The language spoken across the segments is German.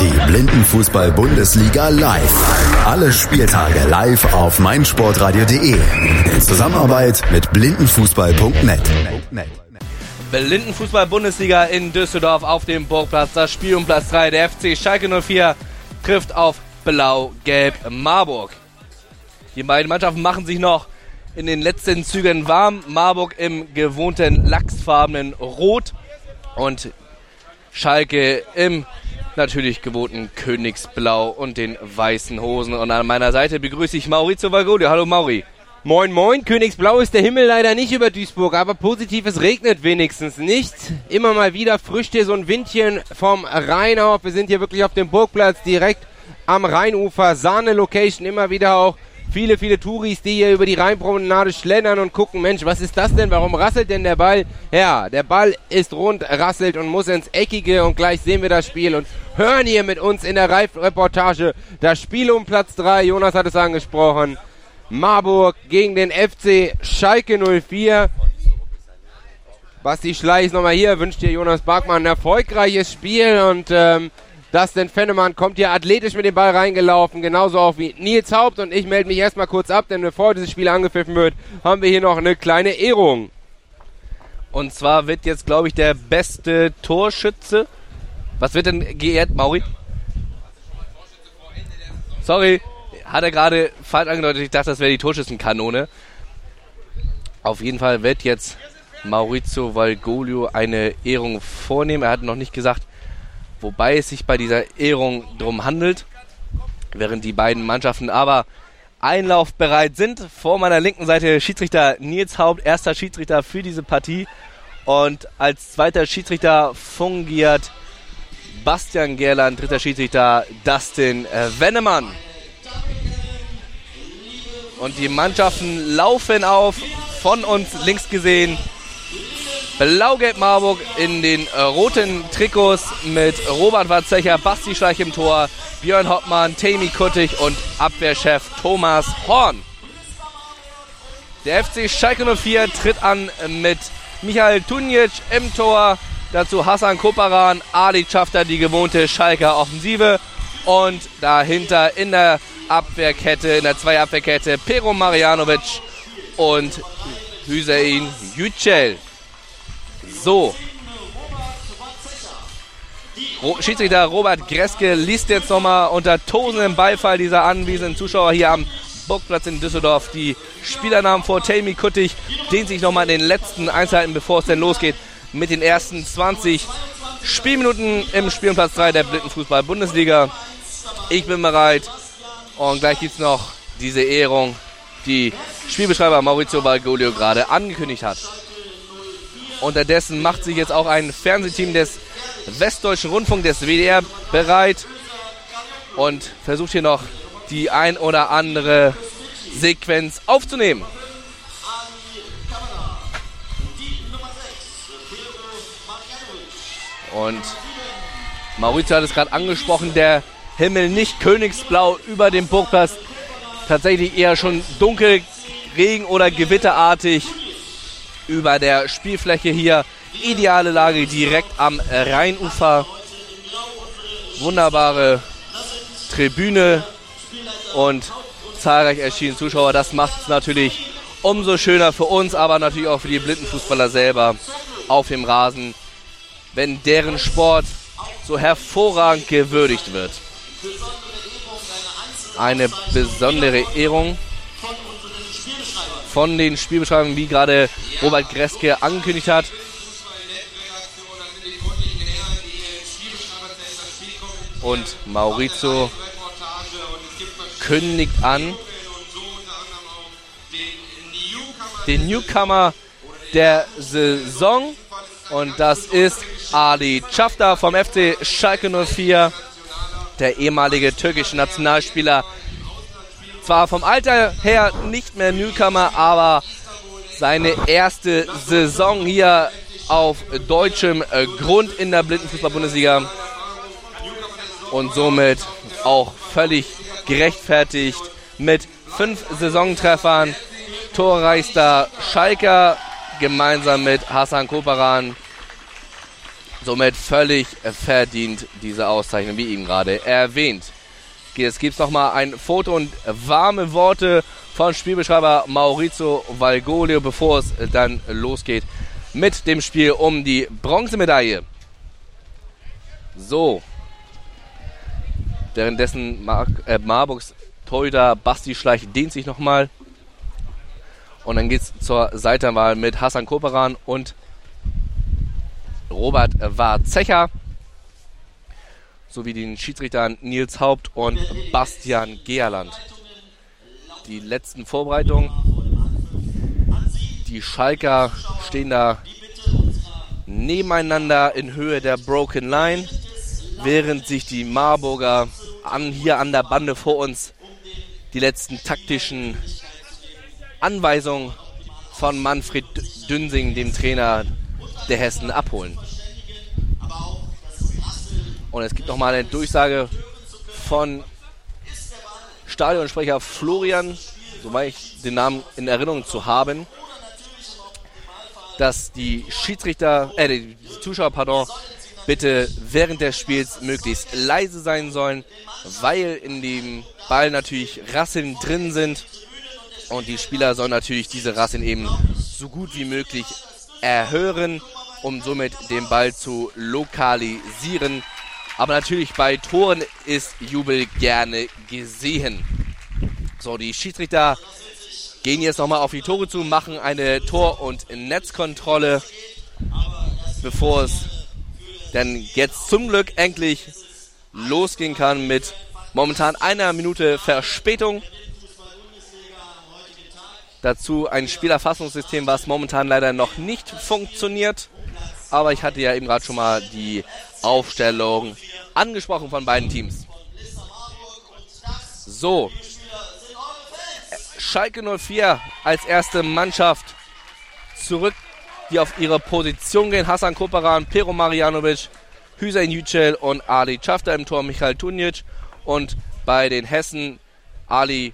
Die Blindenfußball-Bundesliga live. Alle Spieltage live auf meinsportradio.de. In Zusammenarbeit mit blindenfußball.net. Blindenfußball-Bundesliga in Düsseldorf auf dem Burgplatz. Das Spiel um Platz 3. Der FC Schalke 04 trifft auf Blau-Gelb Marburg. Die beiden Mannschaften machen sich noch in den letzten Zügen warm. Marburg im gewohnten lachsfarbenen Rot und Schalke im natürlich gewohnten Königsblau und den weißen Hosen. Und an meiner Seite begrüße ich Maurizio Valgodio. Hallo Mauri. Moin, moin. Königsblau ist der Himmel leider nicht über Duisburg, aber positiv, es regnet wenigstens nicht. Immer mal wieder frischt hier so ein Windchen vom Rhein auf. Wir sind hier wirklich auf dem Burgplatz direkt am Rheinufer. Sahne-Location, immer wieder auch viele, viele Touris, die hier über die Rheinpromenade schlendern und gucken, Mensch, was ist das denn? Warum rasselt denn der Ball? Ja, der Ball ist rund, rasselt und muss ins Eckige und gleich sehen wir das Spiel und hören hier mit uns in der Reportage das Spiel um Platz 3. Jonas hat es angesprochen. Marburg gegen den FC Schalke 04. Basti Schleich ist nochmal hier, wünscht dir Jonas Barkmann ein erfolgreiches Spiel und ähm, Dustin Fennemann kommt hier athletisch mit dem Ball reingelaufen, genauso auch wie Nils Haupt. Und ich melde mich erstmal kurz ab, denn bevor dieses Spiel angepfiffen wird, haben wir hier noch eine kleine Ehrung. Und zwar wird jetzt, glaube ich, der beste Torschütze. Was wird denn geehrt, Mauri? Sorry, hat er gerade falsch angedeutet. Ich dachte, das wäre die Torschützenkanone. Auf jeden Fall wird jetzt Maurizio Valgolio eine Ehrung vornehmen. Er hat noch nicht gesagt, wobei es sich bei dieser Ehrung drum handelt, während die beiden Mannschaften aber einlaufbereit sind. Vor meiner linken Seite Schiedsrichter Nils Haupt, erster Schiedsrichter für diese Partie. Und als zweiter Schiedsrichter fungiert Bastian Gerland, dritter Schiedsrichter Dustin Wennemann. Und die Mannschaften laufen auf, von uns links gesehen Blau-Gelb Marburg in den äh, roten Trikots mit Robert Watzecher, Basti Schleich im Tor, Björn Hoppmann, Tammy Kuttig und Abwehrchef Thomas Horn. Der FC Schalke 04 tritt an mit Michael Tunjic im Tor, dazu Hassan Koparan, Ali Schafter, die gewohnte Schalker Offensive und dahinter in der Abwehrkette, in der Zwei-Abwehrkette Pero Marianovic und Hüseyin Yücel. So. Schiedsrichter Robert Greske liest jetzt nochmal unter tosendem Beifall dieser anwesenden Zuschauer hier am Burgplatz in Düsseldorf die Spielernamen vor. Tammy Kuttig dehnt sich nochmal in den letzten Einzelheiten, bevor es denn losgeht, mit den ersten 20 Spielminuten im Spielplatz 3 der Blindenfußball-Bundesliga. Ich bin bereit und gleich gibt es noch diese Ehrung, die Spielbeschreiber Maurizio Balgolio gerade angekündigt hat. Unterdessen macht sich jetzt auch ein Fernsehteam des Westdeutschen Rundfunk, des WDR, bereit und versucht hier noch die ein oder andere Sequenz aufzunehmen. Und Maurizio hat es gerade angesprochen, der Himmel nicht königsblau über dem Burgplatz, tatsächlich eher schon dunkel, regen- oder gewitterartig über der Spielfläche hier. Ideale Lage direkt am Rheinufer. Wunderbare Tribüne und zahlreich erschienen Zuschauer. Das macht es natürlich umso schöner für uns, aber natürlich auch für die Blindenfußballer selber auf dem Rasen, wenn deren Sport so hervorragend gewürdigt wird. Eine besondere Ehrung von den Spielbeschreibungen, wie gerade Robert Greske angekündigt hat. Und Maurizio kündigt an, den Newcomer der Saison. Und das ist Ali Çafta vom FC Schalke 04, der ehemalige türkische Nationalspieler. Zwar vom Alter her nicht mehr Newcomer, aber seine erste Saison hier auf deutschem äh, Grund in der Blindenfußball-Bundesliga und somit auch völlig gerechtfertigt mit fünf Saisontreffern. Torreichster Schalker gemeinsam mit Hassan Koparan. Somit völlig verdient diese Auszeichnung, wie eben gerade erwähnt. Jetzt gibt es nochmal ein Foto und warme Worte von Spielbeschreiber Maurizio Valgolio, bevor es dann losgeht mit dem Spiel um die Bronzemedaille. So. Währenddessen Mar äh, Marburgs Torhüter Basti Schleich dehnt sich nochmal. Und dann geht es zur Seitenwahl mit Hassan Koperan und Robert Warzecher sowie den Schiedsrichtern Nils Haupt und Bastian Geerland. Die letzten Vorbereitungen. Die Schalker stehen da nebeneinander in Höhe der Broken Line, während sich die Marburger an, hier an der Bande vor uns die letzten taktischen Anweisungen von Manfred Dünsing, dem Trainer der Hessen, abholen. Und es gibt nochmal eine Durchsage von Stadionsprecher Florian, soweit ich den Namen in Erinnerung zu haben, dass die Schiedsrichter, äh, die Zuschauer, pardon, bitte während des Spiels möglichst leise sein sollen, weil in dem Ball natürlich Rasseln drin sind. Und die Spieler sollen natürlich diese Rasseln eben so gut wie möglich erhören, um somit den Ball zu lokalisieren aber natürlich bei Toren ist Jubel gerne gesehen. So, die Schiedsrichter gehen jetzt nochmal auf die Tore zu, machen eine Tor- und Netzkontrolle, bevor es denn jetzt zum Glück endlich losgehen kann mit momentan einer Minute Verspätung. Dazu ein Spielerfassungssystem, was momentan leider noch nicht funktioniert. Aber ich hatte ja eben gerade schon mal die Aufstellung angesprochen von beiden Teams. So. Schalke 04 als erste Mannschaft zurück, die auf ihre Position gehen. Hassan Koperan, Pero Marianovic, Hüseyin Yücel und Ali Schafter im Tor, Michael Tunjic. Und bei den Hessen Ali,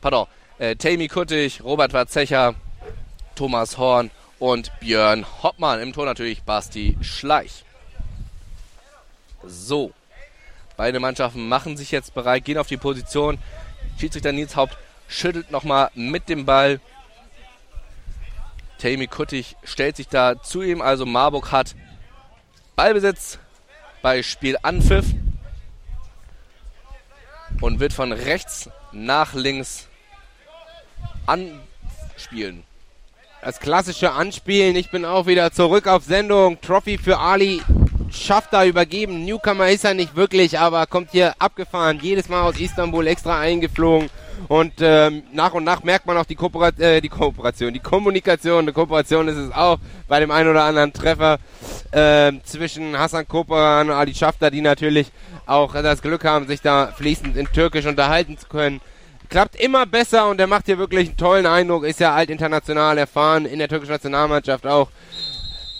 pardon, äh, Tammy Kuttig, Robert Warzecher, Thomas Horn und Björn Hoppmann. Im Tor natürlich Basti Schleich. So. Beide Mannschaften machen sich jetzt bereit, gehen auf die Position. Schiedsrichter Nils Haupt schüttelt nochmal mit dem Ball. Tammy Kuttig stellt sich da zu ihm. Also Marburg hat Ballbesitz bei Spielanpfiff und wird von rechts nach links anspielen. Das klassische Anspielen. Ich bin auch wieder zurück auf Sendung. Trophy für Ali schafft da übergeben. Newcomer ist er nicht wirklich, aber kommt hier abgefahren. Jedes Mal aus Istanbul extra eingeflogen. Und ähm, nach und nach merkt man auch die, Kooperat äh, die Kooperation, die Kommunikation. Die Kooperation ist es auch bei dem einen oder anderen Treffer äh, zwischen Hassan Koperan und Ali Schafter, die natürlich auch das Glück haben, sich da fließend in Türkisch unterhalten zu können. Klappt immer besser und er macht hier wirklich einen tollen Eindruck. Ist ja alt international erfahren, in der türkischen Nationalmannschaft auch.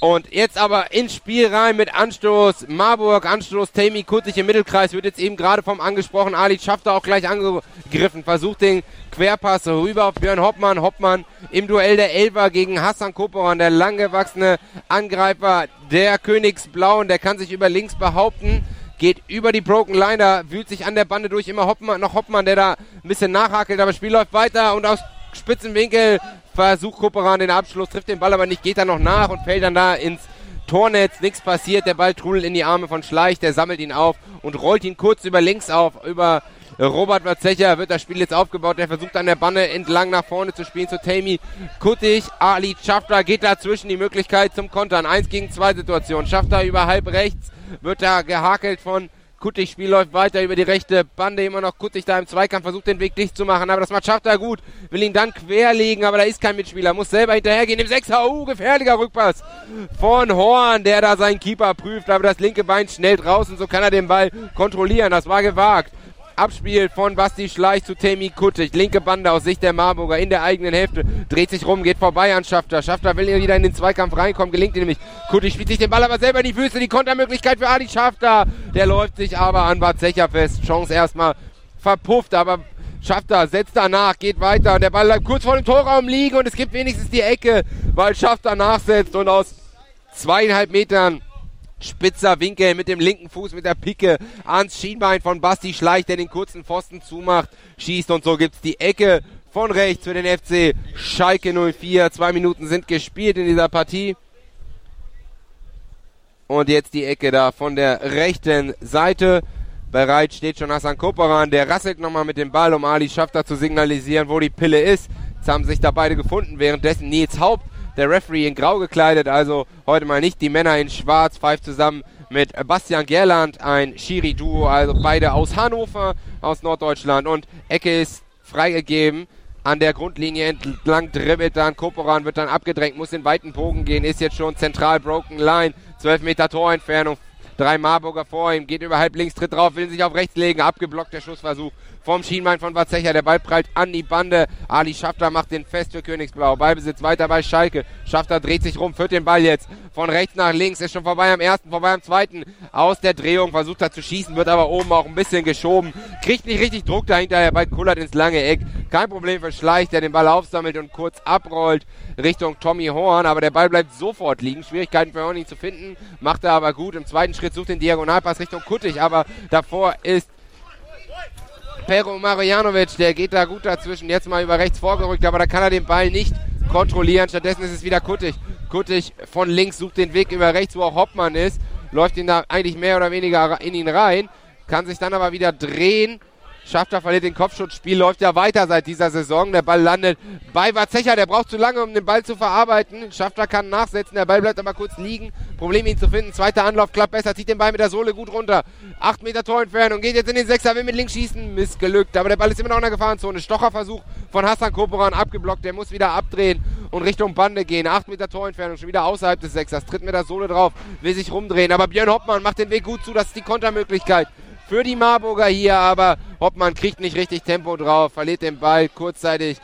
Und jetzt aber ins Spiel rein mit Anstoß. Marburg, Anstoß, Tammy Kutzig im Mittelkreis wird jetzt eben gerade vom angesprochen. Ali schafft auch gleich angegriffen, versucht den Querpass rüber auf Björn Hoppmann. Hoppmann im Duell der Elfer gegen Hassan Koperan, der langgewachsene Angreifer der Königsblauen. Der kann sich über links behaupten geht über die Broken Line, da wühlt sich an der Bande durch immer Hoppmann, noch Hoppmann, der da ein bisschen nachhakelt, aber das Spiel läuft weiter und aus Spitzenwinkel versucht Koperan den Abschluss, trifft den Ball aber nicht, geht dann noch nach und fällt dann da ins Tornetz, nichts passiert, der Ball trudelt in die Arme von Schleich, der sammelt ihn auf und rollt ihn kurz über links auf, über Robert Watzecher wird das Spiel jetzt aufgebaut, der versucht an der Banne entlang nach vorne zu spielen zu Tammy Kuttig, Ali Schafter geht dazwischen die Möglichkeit zum Kontern, 1 gegen 2 Situation, Schafter über halb rechts, wird da gehakelt von Kuttig, Spiel läuft weiter über die rechte Bande, immer noch Kuttig da im Zweikampf, versucht den Weg dicht zu machen, aber das macht Schafter gut, will ihn dann querlegen, aber da ist kein Mitspieler, muss selber hinterhergehen, im 6er, uh, gefährlicher Rückpass von Horn, der da seinen Keeper prüft, aber das linke Bein schnell draußen, so kann er den Ball kontrollieren, das war gewagt. Abspiel von Basti Schleich zu Temi Kuttig. Linke Bande aus Sicht der Marburger in der eigenen Hälfte. Dreht sich rum, geht vorbei an Schafter. Schafter will wieder in den Zweikampf reinkommen. Gelingt ihm nämlich. Kuttig spielt sich den Ball aber selber in die Füße. Die Kontermöglichkeit für Adi Schafter. Der läuft sich aber an Bad Zecher fest. Chance erstmal verpufft, aber Schafter setzt danach, geht weiter. Und der Ball bleibt kurz vor dem Torraum liegen und es gibt wenigstens die Ecke, weil Schafter nachsetzt und aus zweieinhalb Metern spitzer Winkel mit dem linken Fuß mit der Picke ans Schienbein von Basti Schleich, der den kurzen Pfosten zumacht, schießt und so gibt's die Ecke von rechts für den FC Schalke 04. Zwei Minuten sind gespielt in dieser Partie. Und jetzt die Ecke da von der rechten Seite. Bereit steht schon Hassan Koperan. Der rasselt nochmal mit dem Ball, um Ali Schafter zu signalisieren, wo die Pille ist. Jetzt haben sich da beide gefunden. Währenddessen Nils Haupt, der Referee in Grau gekleidet. Also heute mal nicht die Männer in Schwarz. Pfeift zusammen mit Bastian Gerland, ein Schiri-Duo. Also beide aus Hannover, aus Norddeutschland. Und Ecke ist freigegeben an der Grundlinie entlang dribbelt dann Koporan, wird dann abgedrängt, muss den weiten Bogen gehen, ist jetzt schon zentral broken line, 12 Meter Torentfernung, drei Marburger vor ihm, geht über halb links, tritt drauf, will sich auf rechts legen, abgeblockt der Schussversuch vom Schienbein von Watzecher. Der Ball prallt an die Bande. Ali Schafter macht den fest für Königsblau. Ballbesitz weiter bei Schalke. Schafter dreht sich rum, führt den Ball jetzt von rechts nach links. Ist schon vorbei am ersten, vorbei am zweiten. Aus der Drehung versucht er zu schießen, wird aber oben auch ein bisschen geschoben. Kriegt nicht richtig Druck dahinter. Der Ball kullert ins lange Eck. Kein Problem für Schleich, der den Ball aufsammelt und kurz abrollt Richtung Tommy Horn. Aber der Ball bleibt sofort liegen. Schwierigkeiten für Horn ihn zu finden. Macht er aber gut. Im zweiten Schritt sucht den Diagonalpass Richtung Kuttig. Aber davor ist Pero Marjanovic, der geht da gut dazwischen. Jetzt mal über rechts vorgerückt, aber da kann er den Ball nicht kontrollieren. Stattdessen ist es wieder Kuttig. Kuttig von links sucht den Weg über rechts, wo auch Hoppmann ist. Läuft ihn da eigentlich mehr oder weniger in ihn rein. Kann sich dann aber wieder drehen Schafter verliert den Kopfschutz. Spiel läuft ja weiter seit dieser Saison. Der Ball landet bei Watzecher. Der braucht zu lange, um den Ball zu verarbeiten. Schafter kann nachsetzen. Der Ball bleibt aber kurz liegen. Problem, ihn zu finden. Zweiter Anlauf klappt besser. Zieht den Ball mit der Sohle gut runter. Acht Meter Torentfernung. Geht jetzt in den Sechser. Will mit links schießen. Missgelückt. Aber der Ball ist immer noch in der Gefahrenzone. Stocherversuch von Hassan Koporan abgeblockt. Der muss wieder abdrehen und Richtung Bande gehen. Acht Meter Torentfernung. Schon wieder außerhalb des Sechsers. Tritt mit der Sohle drauf. Will sich rumdrehen. Aber Björn Hoppmann macht den Weg gut zu. Das ist die Kontermöglichkeit für die Marburger hier, aber Hoppmann kriegt nicht richtig Tempo drauf, verliert den Ball kurzzeitig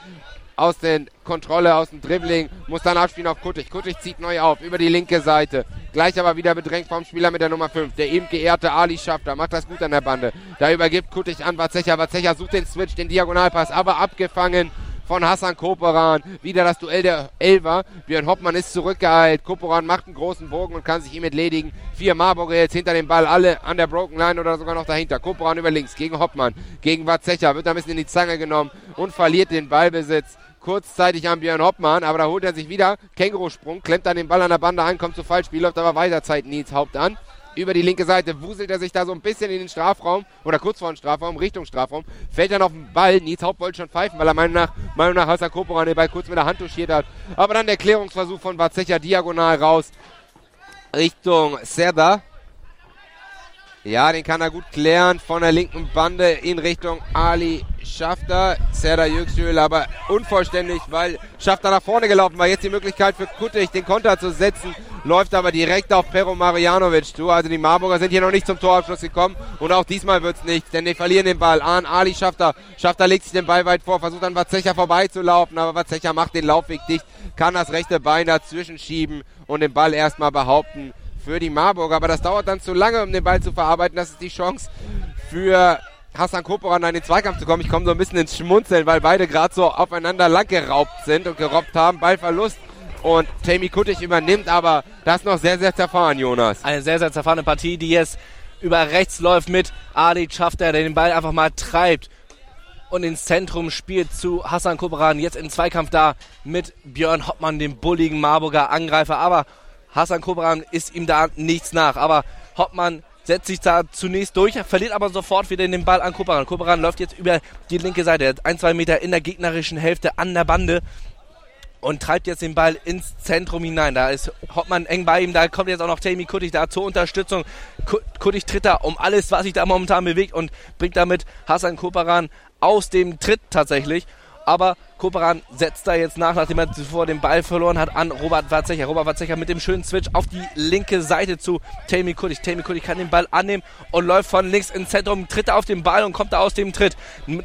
aus der Kontrolle, aus dem Dribbling, muss dann abspielen auf Kuttig. Kuttig zieht neu auf, über die linke Seite. Gleich aber wieder bedrängt vom Spieler mit der Nummer 5. Der eben geehrte Ali Schafter macht das gut an der Bande. Da übergibt Kuttig an Watzecher. Watzecher sucht den Switch, den Diagonalpass, aber abgefangen von Hassan Koperan. Wieder das Duell der Elfer. Björn Hoppmann ist zurückgeeilt. Koperan macht einen großen Bogen und kann sich ihm entledigen. Vier Marburger jetzt hinter dem Ball, alle an der Broken Line oder sogar noch dahinter. Koperan über links gegen Hoppmann, gegen Watzecher. Wird ein bisschen in die Zange genommen und verliert den Ballbesitz kurzzeitig an Björn Hoppmann, aber da holt er sich wieder. Kängurusprung, klemmt dann den Ball an der Bande an, kommt zu Fallspiel, läuft aber weiter Zeit Nils Haupt an über die linke Seite, wuselt er sich da so ein bisschen in den Strafraum oder kurz vor den Strafraum, Richtung Strafraum, fällt dann auf den Ball. Nils Haupt wollte schon pfeifen, weil er Meinung nach, Meinung nach Hassan Koporan den Ball kurz mit der Hand touchiert hat. Aber dann der Klärungsversuch von Batzecha diagonal raus Richtung Serda. Ja, den kann er gut klären von der linken Bande in Richtung Ali Schafter. Serda Yüksel aber unvollständig, weil Schafter nach vorne gelaufen war. Jetzt die Möglichkeit für Kuttig den Konter zu setzen. Läuft aber direkt auf Pero Marjanovic zu. Also die Marburger sind hier noch nicht zum Torabschluss gekommen. Und auch diesmal wird es nichts, denn die verlieren den Ball an Ali Schafter. Schafter legt sich den Ball weit vor, versucht dann Watzecher vorbeizulaufen. Aber Watzecher macht den Laufweg dicht, kann das rechte Bein dazwischen schieben und den Ball erstmal behaupten für die Marburger. Aber das dauert dann zu lange, um den Ball zu verarbeiten. Das ist die Chance für Hassan Koporan in den Zweikampf zu kommen. Ich komme so ein bisschen ins Schmunzeln, weil beide gerade so aufeinander lang geraubt sind und gerobbt haben. Ballverlust und Tammy Kuttig übernimmt, aber das noch sehr, sehr zerfahren, Jonas. Eine sehr, sehr zerfahrene Partie, die jetzt über rechts läuft mit Ali Schafter, der den Ball einfach mal treibt und ins Zentrum spielt zu Hassan Koperan. Jetzt im Zweikampf da mit Björn Hoppmann, dem bulligen Marburger Angreifer. Aber Hassan Kobran ist ihm da nichts nach. Aber Hoppmann setzt sich da zunächst durch, verliert aber sofort wieder den Ball an Koperan. Koperan läuft jetzt über die linke Seite, ein, zwei Meter in der gegnerischen Hälfte an der Bande und treibt jetzt den Ball ins Zentrum hinein. Da ist Hoppmann eng bei ihm, da kommt jetzt auch noch Tammy Kuttig da zur Unterstützung. Kuttig tritt da um alles, was sich da momentan bewegt und bringt damit Hassan Koperan aus dem Tritt tatsächlich aber Koperan setzt da jetzt nach, nachdem er zuvor den Ball verloren hat, an Robert Watzecher. Robert Watzecher mit dem schönen Switch auf die linke Seite zu Tammy Kuttig. Tammy Kuttig kann den Ball annehmen und läuft von links ins Zentrum, tritt auf den Ball und kommt da aus dem Tritt.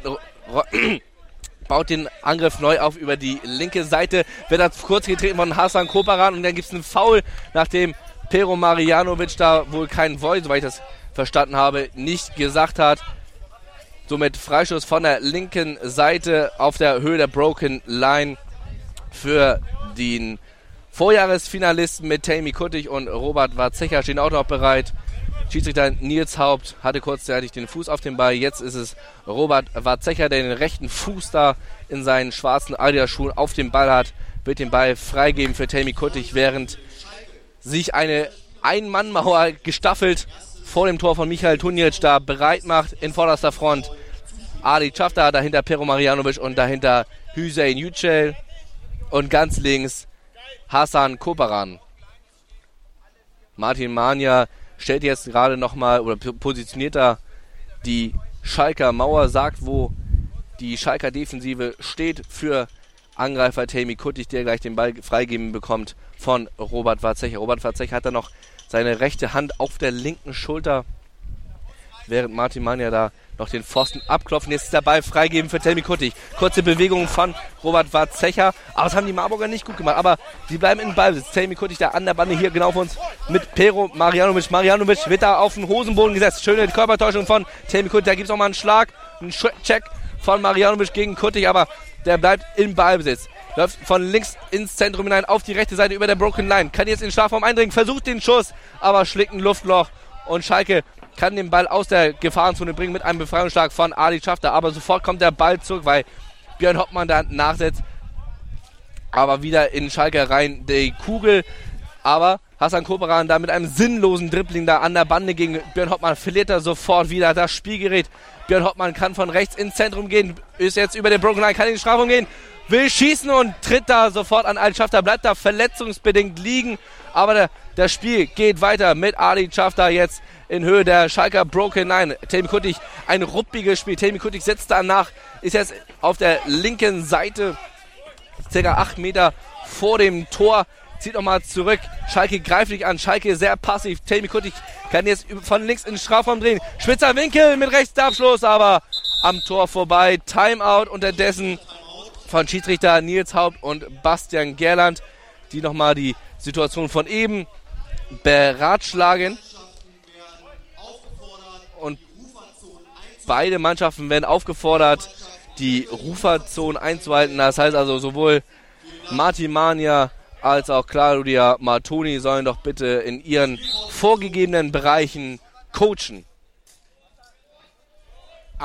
baut den Angriff neu auf über die linke Seite, wird da kurz getreten von Hassan Koperan und dann gibt es einen Foul, nachdem Pero Marianovic da wohl keinen Void, soweit ich das verstanden habe, nicht gesagt hat. Somit Freischuss von der linken Seite auf der Höhe der Broken Line für den Vorjahresfinalisten mit Tammy Kuttig und Robert Warzecher stehen auch noch bereit. Schiedsrichter Nils Haupt hatte kurzzeitig den Fuß auf den Ball. Jetzt ist es Robert Warzecher, der den rechten Fuß da in seinen schwarzen Adidas-Schuhen auf dem Ball hat. Wird den Ball freigeben für Tammy Kuttig, während sich eine Ein-Mann-Mauer gestaffelt vor dem Tor von Michael Tunjic da bereit macht in vorderster Front. Ali Chafta, dahinter Pero Marianovic und dahinter Hüseyin Yücel und ganz links Hassan Koparan. Martin Mania stellt jetzt gerade nochmal oder positioniert da die Schalker Mauer, sagt, wo die Schalker Defensive steht für Angreifer Tammy Kuttig, der gleich den Ball freigeben bekommt von Robert Warzecher. Robert Warzecher hat da noch seine rechte Hand auf der linken Schulter, während Martin Mania da noch den Pfosten abklopfen. Jetzt ist der Ball freigeben für Telmi Kuttig. Kurze Bewegung von Robert Warzecher. Aber das haben die Marburger nicht gut gemacht. Aber sie bleiben in Ballbesitz. Telmi Kuttig da an der Bande hier genau vor uns mit Pero Marianovic. Marianovic wird da auf den Hosenboden gesetzt. Schöne Körpertäuschung von Telmi Kuttig. Da gibt es auch mal einen Schlag, einen Check von Marianovic gegen Kuttig. Aber der bleibt in Ballbesitz. Läuft von links ins Zentrum hinein auf die rechte Seite über der Broken Line. Kann jetzt in Strafraum eindringen. Versucht den Schuss, aber schlägt ein Luftloch. Und Schalke kann den Ball aus der Gefahrenzone bringen mit einem Befreiungsschlag von Ali Schafter. Aber sofort kommt der Ball zurück, weil Björn Hoppmann da nachsetzt. Aber wieder in Schalke rein die Kugel. Aber Hassan Koperan da mit einem sinnlosen Dribbling da an der Bande gegen Björn Hoppmann verliert er sofort wieder das Spielgerät. Björn Hoppmann kann von rechts ins Zentrum gehen, ist jetzt über den Broken Line, kann in die Strafung gehen, will schießen und tritt da sofort an Ali Schafter, bleibt da verletzungsbedingt liegen. Aber der, das Spiel geht weiter mit Ali Schafter jetzt in Höhe der Schalker Broken Line. Temi Kuttig, ein ruppiges Spiel. Temi Kuttig setzt danach, ist jetzt auf der linken Seite, circa 8 Meter vor dem Tor. Zieht nochmal zurück. Schalke greift dich an. Schalke sehr passiv. Temi Kuttig kann jetzt von links in den Strafraum drehen. Spitzer Winkel mit rechts Abschluss, aber am Tor vorbei. Timeout unterdessen von Schiedsrichter Nils Haupt und Bastian Gerland, die nochmal die Situation von eben beratschlagen. Beide Mannschaften werden aufgefordert, die Ruferzonen einzuhalten. Das heißt also sowohl Martin Mania als auch Claudia Martoni sollen doch bitte in ihren vorgegebenen Bereichen coachen.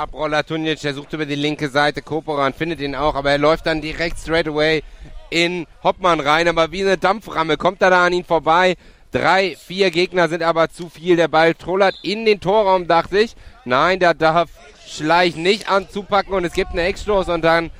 Abroller Tunic, der sucht über die linke Seite Koporan, findet ihn auch, aber er läuft dann direkt straight away in Hoppmann rein, aber wie eine Dampframme kommt er da an ihn vorbei. Drei, vier Gegner sind aber zu viel. Der Ball trollert in den Torraum, dachte ich. Nein, der darf Schleich nicht anzupacken und es gibt einen Eckstoß und dann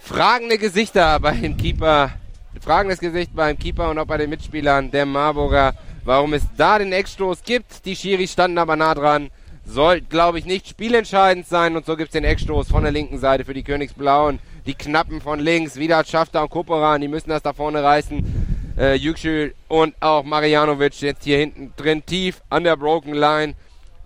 fragende Gesichter beim Keeper. Fragendes Gesicht beim Keeper und auch bei den Mitspielern der Marburger, warum es da den Eckstoß gibt. Die Schiris standen aber nah dran. Soll, glaube ich, nicht spielentscheidend sein und so gibt es den Eckstoß von der linken Seite für die Königsblauen. Die Knappen von links, wieder Schafter und Koperan, die müssen das da vorne reißen. Äh, Yüksel und auch Marianovic jetzt hier hinten drin tief an der Broken Line.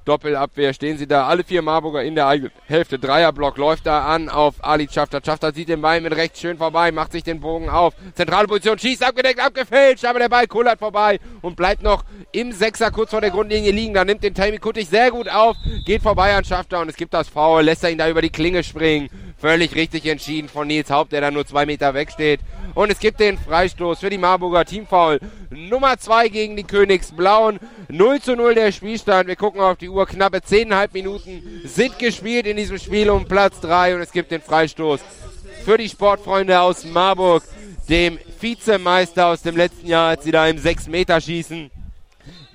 Doppelabwehr stehen sie da. Alle vier Marburger in der eigenen Hälfte. Dreierblock läuft da an auf Ali Schafter. Schafter sieht den Ball mit rechts schön vorbei, macht sich den Bogen auf. Zentrale Position, schießt abgedeckt, abgefälscht, aber der Ball kullert vorbei und bleibt noch im Sechser kurz vor der Grundlinie liegen. Da nimmt den Tammy Kuttig sehr gut auf, geht vorbei an Schafter und es gibt das Foul, lässt er ihn da über die Klinge springen. Völlig richtig entschieden von Nils Haupt, der da nur zwei Meter wegsteht. Und es gibt den Freistoß für die Marburger Teamfoul. Nummer zwei gegen die Königsblauen. 0 zu 0 der Spielstand. Wir gucken auf die Uhr. Knappe 10,5 Minuten sind gespielt in diesem Spiel um Platz 3 und es gibt den Freistoß für die Sportfreunde aus Marburg, dem Vizemeister aus dem letzten Jahr, als sie da im 6-Meter-Schießen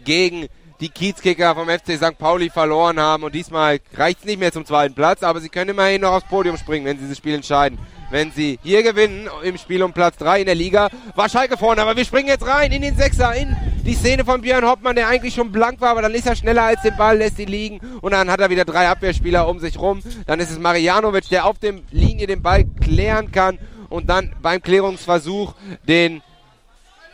gegen die Kiezkicker vom FC St. Pauli verloren haben. Und diesmal reicht es nicht mehr zum zweiten Platz, aber sie können immerhin noch aufs Podium springen, wenn sie dieses Spiel entscheiden. Wenn sie hier gewinnen im Spiel um Platz 3 in der Liga, war Schalke vorne. Aber wir springen jetzt rein in den Sechser, in die Szene von Björn Hoppmann, der eigentlich schon blank war, aber dann ist er schneller als den Ball, lässt ihn liegen und dann hat er wieder drei Abwehrspieler um sich rum. Dann ist es Marianovic, der auf dem Linie den Ball klären kann und dann beim Klärungsversuch den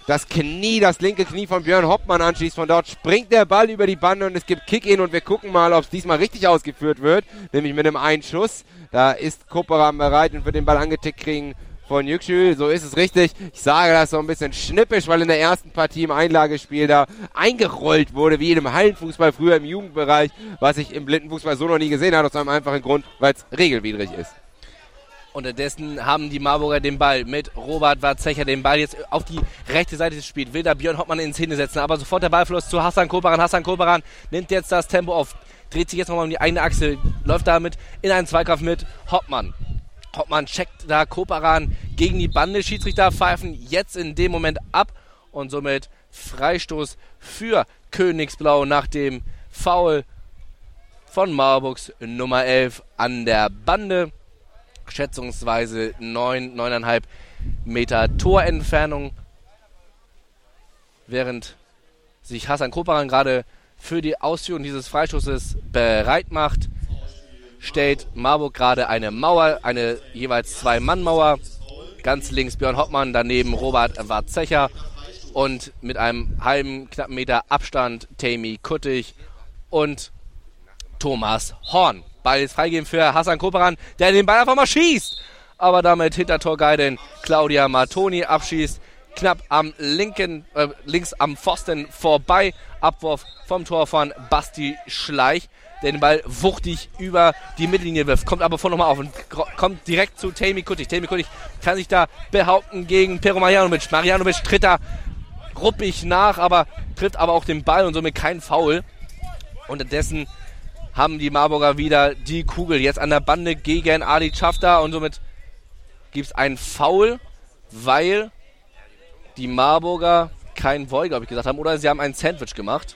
das Knie, das linke Knie von Björn Hoppmann anschließt. Von dort springt der Ball über die Bande und es gibt Kick-In und wir gucken mal, ob es diesmal richtig ausgeführt wird, nämlich mit einem Einschuss. Da ist Koperam bereit und wird den Ball angetickt kriegen von Yüksel. So ist es richtig. Ich sage das so ein bisschen schnippisch, weil in der ersten Partie im Einlagespiel da eingerollt wurde, wie in einem Hallenfußball früher im Jugendbereich, was ich im Blindenfußball so noch nie gesehen habe, aus einem einfachen Grund, weil es regelwidrig ist. Unterdessen haben die Marburger den Ball mit Robert Warzecher den Ball jetzt auf die rechte Seite des Spiels. Will da Björn Hoppmann ins Szene setzen, aber sofort der Ballfluss zu Hassan Koperan. Hassan Koperan nimmt jetzt das Tempo auf, dreht sich jetzt nochmal um die eigene Achse, läuft damit in einen Zweikampf mit Hoppmann. Hoppmann checkt da Koperan gegen die Bande. Schiedsrichter pfeifen jetzt in dem Moment ab und somit Freistoß für Königsblau nach dem Foul von Marburgs Nummer 11 an der Bande schätzungsweise 9, 9,5 Meter Torentfernung. Während sich Hassan Koparan gerade für die Ausführung dieses Freistoßes bereit macht, stellt Marburg gerade eine Mauer, eine jeweils Zwei-Mann-Mauer. Ganz links Björn Hoppmann, daneben Robert Warzecher und mit einem halben, knappen Meter Abstand Tammy Kuttig und Thomas Horn. Ball ist freigegeben für Hassan Koperan, der den Ball einfach mal schießt. Aber damit hinter Torgeiden Claudia Martoni abschießt. Knapp am linken, äh, links am Pfosten vorbei. Abwurf vom Tor von Basti Schleich, der den Ball wuchtig über die Mittellinie wirft. Kommt aber vor nochmal auf und kommt direkt zu Tammy Kuttig. Tammy Kuttig kann sich da behaupten gegen Pero Marjanovic. Marjanovic tritt da ruppig nach, aber trifft aber auch den Ball und somit kein Foul. Unterdessen haben die Marburger wieder die Kugel jetzt an der Bande gegen Ali Schafter und somit gibt es einen Foul, weil die Marburger kein Voll, glaube ich, gesagt haben, oder sie haben ein Sandwich gemacht.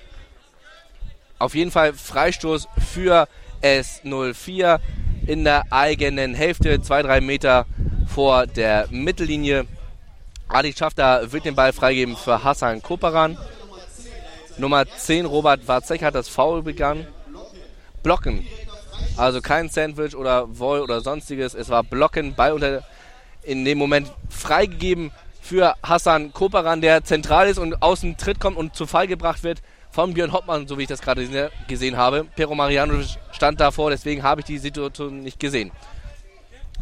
Auf jeden Fall Freistoß für S04 in der eigenen Hälfte, zwei, drei Meter vor der Mittellinie. Ali Schafter wird den Ball freigeben für Hassan Koperan. Nummer 10 Robert Warzek hat das Foul begangen blocken. Also kein Sandwich oder Woll oder sonstiges. Es war blocken, Ball unter in dem Moment freigegeben für Hassan Koperan, der zentral ist und außen Tritt kommt und zu Fall gebracht wird von Björn Hoppmann, so wie ich das gerade gesehen habe. Pero Mariano stand davor, deswegen habe ich die Situation nicht gesehen.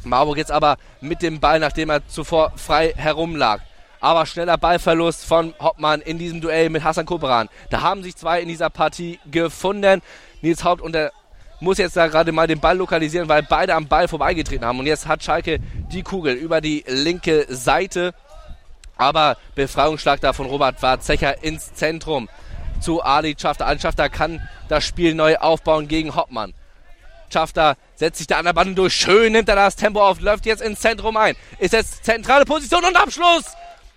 Marburg jetzt aber mit dem Ball, nachdem er zuvor frei herumlag. Aber schneller Ballverlust von Hoppmann in diesem Duell mit Hassan Koperan. Da haben sich zwei in dieser Partie gefunden. Nils Haupt und der muss jetzt da gerade mal den Ball lokalisieren, weil beide am Ball vorbeigetreten haben. Und jetzt hat Schalke die Kugel über die linke Seite. Aber Befreiungsschlag da von Robert Warzecher ins Zentrum zu Ali Schafter. Ali Schafter kann das Spiel neu aufbauen gegen Hoppmann. Schafter setzt sich da an der Bande durch. Schön nimmt er das Tempo auf, läuft jetzt ins Zentrum ein. Ist jetzt zentrale Position und Abschluss.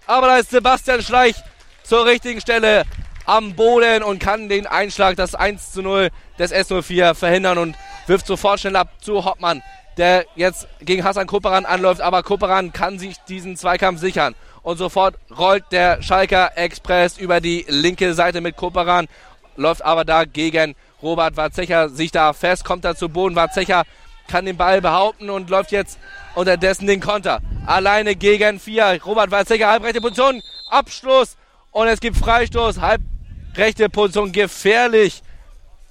Aber da ist Sebastian Schleich zur richtigen Stelle am Boden und kann den Einschlag, das 1 zu 0 des S04 verhindern und wirft sofort schnell ab zu Hoppmann, der jetzt gegen Hassan Kupperan anläuft, aber Kupperan kann sich diesen Zweikampf sichern. Und sofort rollt der Schalker Express über die linke Seite mit Kupperan, läuft aber da gegen Robert Warzecher sich da fest, kommt da zu Boden. Warzecher kann den Ball behaupten und läuft jetzt unterdessen den Konter. Alleine gegen vier. Robert Warzecher, halbrechte Position, Abschluss und es gibt Freistoß, halb rechte Position gefährlich.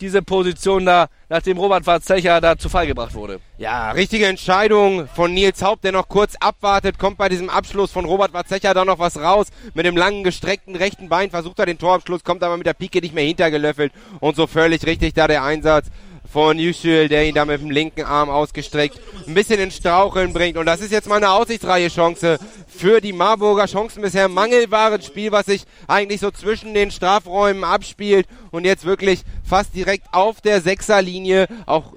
Diese Position da, nachdem Robert Warzecher da zu Fall gebracht wurde. Ja, richtige Entscheidung von Nils Haupt, der noch kurz abwartet, kommt bei diesem Abschluss von Robert Warzecher da noch was raus. Mit dem langen, gestreckten rechten Bein versucht er den Torabschluss, kommt aber mit der Pike nicht mehr hintergelöffelt. Und so völlig richtig da der Einsatz von Yücel, der ihn da mit dem linken Arm ausgestreckt ein bisschen in Straucheln bringt. Und das ist jetzt mal eine aussichtsreiche Chance für die Marburger. Chancen bisher mangelbares Spiel, was sich eigentlich so zwischen den Strafräumen abspielt und jetzt wirklich fast direkt auf der Sechserlinie, auch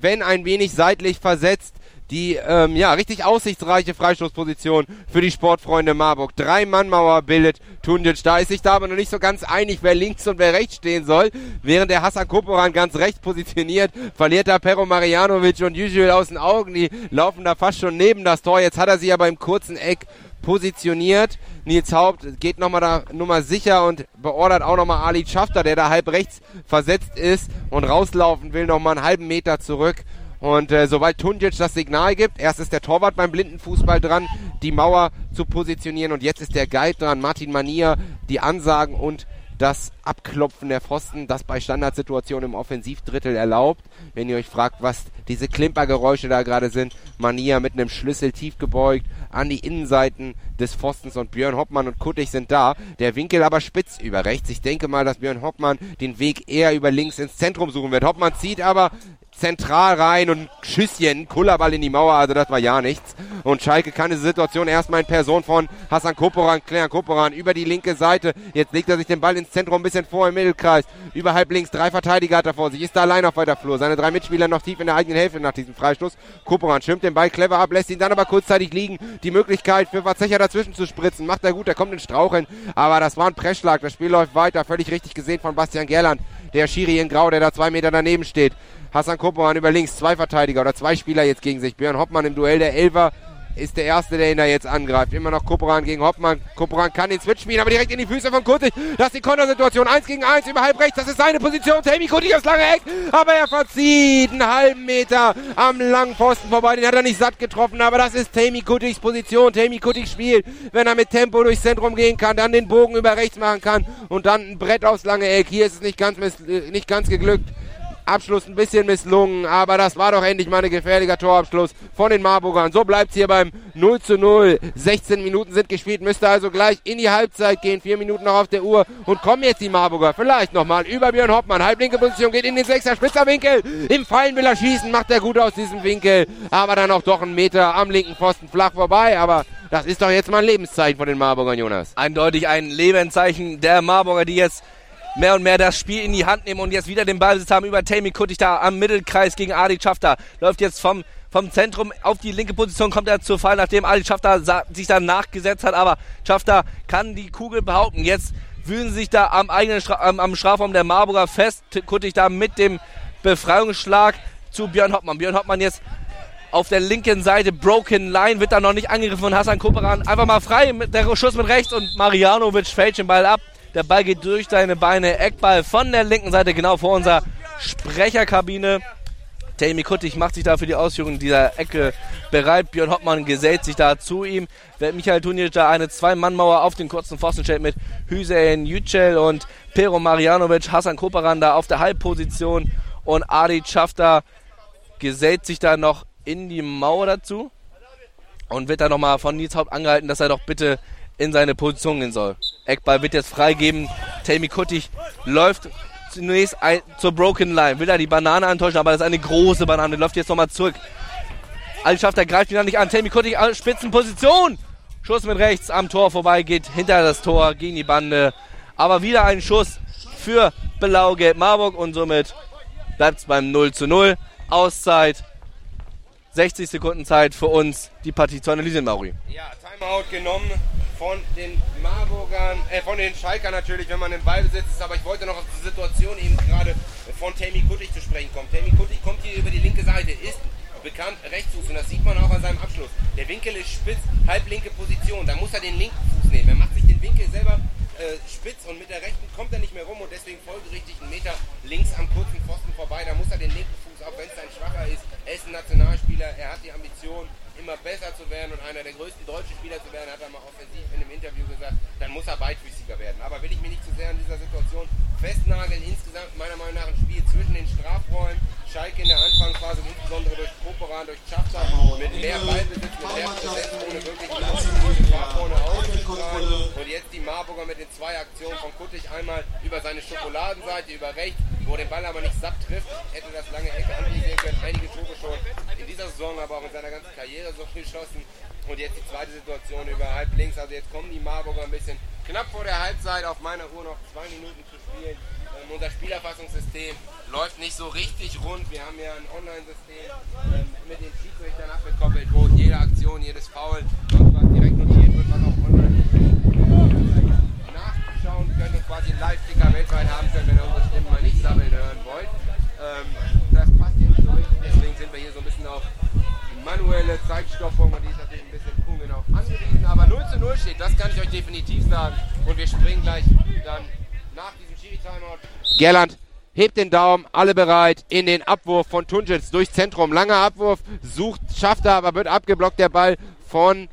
wenn ein wenig seitlich versetzt, die ähm, ja richtig aussichtsreiche Freistoßposition für die Sportfreunde Marburg. Drei Mannmauer bildet Tundic. Da ist sich da aber noch nicht so ganz einig, wer links und wer rechts stehen soll. Während der Hassan Koporan ganz rechts positioniert, verliert da Pero Marianovic und Yücel aus den Augen. Die laufen da fast schon neben das Tor. Jetzt hat er sich aber im kurzen Eck positioniert. Nils Haupt geht nochmal da Nummer sicher und beordert auch nochmal Ali Schafter, der da halb rechts versetzt ist und rauslaufen will, nochmal einen halben Meter zurück. Und äh, sobald Tunjic das Signal gibt, erst ist der Torwart beim Blindenfußball dran, die Mauer zu positionieren und jetzt ist der Guide dran, Martin Manier, die Ansagen und das Abklopfen der Pfosten, das bei Standardsituationen im Offensivdrittel erlaubt. Wenn ihr euch fragt, was diese Klimpergeräusche da gerade sind, Manier mit einem Schlüssel tief gebeugt an die Innenseiten des Pfostens und Björn Hoppmann und Kuttig sind da. Der Winkel aber spitz über rechts. Ich denke mal, dass Björn Hoppmann den Weg eher über links ins Zentrum suchen wird. Hoppmann zieht aber zentral rein und Schüsschen, Kullerball in die Mauer, also das war ja nichts. Und Schalke kann diese Situation erstmal in Person von Hassan Koporan klären. Koporan über die linke Seite. Jetzt legt er sich den Ball ins Zentrum ein bisschen vor im Mittelkreis. Über halb links, drei Verteidiger hat er vor sich. Ist da allein auf weiter Flur. Seine drei Mitspieler noch tief in der eigenen Hälfte nach diesem Freistoß. Koporan schirmt den Ball clever ab, lässt ihn dann aber kurzzeitig liegen. Die Möglichkeit für Watzecher dazwischen zu spritzen. Macht er gut, er kommt in Straucheln. Aber das war ein Pressschlag. Das Spiel läuft weiter. Völlig richtig gesehen von Bastian Gerland. Der Schiri in Grau, der da zwei Meter daneben steht. Hassan Koporan über links, zwei Verteidiger oder zwei Spieler jetzt gegen sich. Björn Hoppmann im Duell der Elfer ist der Erste, der ihn da jetzt angreift. Immer noch Koporan gegen Hoppmann. Koporan kann den Switch spielen, aber direkt in die Füße von Kurtig. Das ist die Kontersituation. Eins gegen eins über halb rechts. Das ist seine Position. Tammy Kurtig aufs lange Eck. Aber er verzieht einen halben Meter am langen Pfosten vorbei. Den hat er nicht satt getroffen, aber das ist Tammy Kurtigs Position. Tammy Kurtig spielt, wenn er mit Tempo durchs Zentrum gehen kann, dann den Bogen über rechts machen kann und dann ein Brett aufs lange Eck. Hier ist es nicht ganz, nicht ganz geglückt. Abschluss ein bisschen misslungen, aber das war doch endlich mal ein gefährlicher Torabschluss von den Marburgern. So bleibt es hier beim 0 zu 0. 16 Minuten sind gespielt, müsste also gleich in die Halbzeit gehen. Vier Minuten noch auf der Uhr und kommen jetzt die Marburger vielleicht nochmal über Björn Hoppmann. Halblinke Position geht in den Sechser, spitzer Winkel. Im Fallen will er schießen, macht er gut aus diesem Winkel, aber dann auch doch einen Meter am linken Pfosten flach vorbei, aber das ist doch jetzt mal ein Lebenszeichen von den Marburgern, Jonas. Eindeutig ein Lebenszeichen der Marburger, die jetzt mehr und mehr das Spiel in die Hand nehmen und jetzt wieder den Ballbesitz haben über Tammy da am Mittelkreis gegen Adi Schafter. Läuft jetzt vom, vom Zentrum auf die linke Position, kommt er zu Fall, nachdem Adi Schafter sich da nachgesetzt hat. Aber Schafter kann die Kugel behaupten. Jetzt wühlen sich da am eigenen Stra am, am Strafraum der Marburger fest. Kuttig da mit dem Befreiungsschlag zu Björn Hoppmann. Björn Hoppmann jetzt auf der linken Seite, Broken Line, wird da noch nicht angegriffen von Hassan Koperan. Einfach mal frei, mit der Schuss mit rechts und Marianovic fällt den Ball ab. Der Ball geht durch seine Beine. Eckball von der linken Seite, genau vor unserer Sprecherkabine. Tammy Kuttig macht sich da für die Ausführung dieser Ecke bereit. Björn Hoppmann gesellt sich da zu ihm. Während Michael Tunic da eine Zwei-Mann-Mauer auf den kurzen Pfosten stellt mit Hüseyin Yücel und Pero Marianovic, Hassan Koparan da auf der Halbposition und Adi Schafter gesellt sich da noch in die Mauer dazu und wird da nochmal von Nils Haupt angehalten, dass er doch bitte in seine Position gehen soll. Eckball wird jetzt freigeben. Tammy Kuttig läuft zunächst ein, zur Broken Line, will da die Banane antäuschen, aber das ist eine große Banane, läuft jetzt nochmal zurück. Altschafter greift ihn dann nicht an. Tammy Kuttig, Spitzenposition. Schuss mit rechts am Tor vorbei, geht hinter das Tor gegen die Bande. Aber wieder ein Schuss für Blau-Gelb Marburg und somit bleibt es beim 0 zu 0. Auszeit. 60 Sekunden Zeit für uns, die Partie zu analysieren, Mauri. Ja, Timeout genommen von den Marburgern, äh, von den Schalkern natürlich, wenn man den Ball besitzt. Aber ich wollte noch auf die Situation eben gerade von Tammy Kuttig zu sprechen kommen. Tammy Kuttig kommt hier über die linke Seite, ist bekannt Rechtsfuß und das sieht man auch an seinem Abschluss. Der Winkel ist spitz, halblinke Position, da muss er den linken Fuß nehmen. Er macht sich den Winkel selber äh, spitz und mit der rechten kommt er nicht mehr rum und deswegen folgerichtig einen Meter links am kurzen Pfosten vorbei. Da muss er den linken Fuß, auch wenn es ein schwacher ist, er ist ein Nationalspieler, er hat die Ambition, immer besser zu werden und einer der größten deutschen Spieler zu werden, hat er mal offensiv in einem Interview gesagt, dann muss er beidfüßiger werden. Aber will ich mich nicht zu sehr in dieser Situation festnageln. Insgesamt meiner Meinung nach ein Spiel zwischen den Strafräumen. Schalke in der Anfangsphase, insbesondere durch Koperan, durch Schafter, mit mehr Ballbesitz, mit mehr Präsenz, ohne wirklich die Strafräume auszustrahlen. Und jetzt die Marburger mit den zwei Aktionen von Kuttig. Einmal über seine Schokoladenseite, über rechts, wo den Ball aber nicht satt trifft. Hätte das lange Ecke anvisieren können. Einige Tore schon in dieser Saison, aber auch in seiner ganzen Karriere so geschossen. Und jetzt die zweite Situation über halb links. Also jetzt kommen die Marburger ein bisschen knapp vor der Halbzeit. Auf meiner Uhr noch zwei Minuten zu spielen. Ähm, unser Spielerfassungssystem läuft nicht so richtig rund. Wir haben ja ein Online-System ähm, mit den Schiedsrichtern abgekoppelt, wo jede Aktion, jedes Foul sonst was direkt notiert wird, was auch online nachschauen können und quasi einen Live-Ticker weltweit haben können, wenn ihr unsere Stimmen mal nicht sammeln hören wollt. Ähm, das passt hier nicht so richtig, deswegen sind wir hier so ein bisschen auf manuelle Zeitstoppung und die ist natürlich ein bisschen ungenau angewiesen. Aber 0 zu 0 steht, das kann ich euch definitiv sagen. Und wir springen gleich dann. Gerland hebt den Daumen, alle bereit in den Abwurf von Tunjitz durch Zentrum. Langer Abwurf, sucht, schafft er, aber wird abgeblockt der Ball von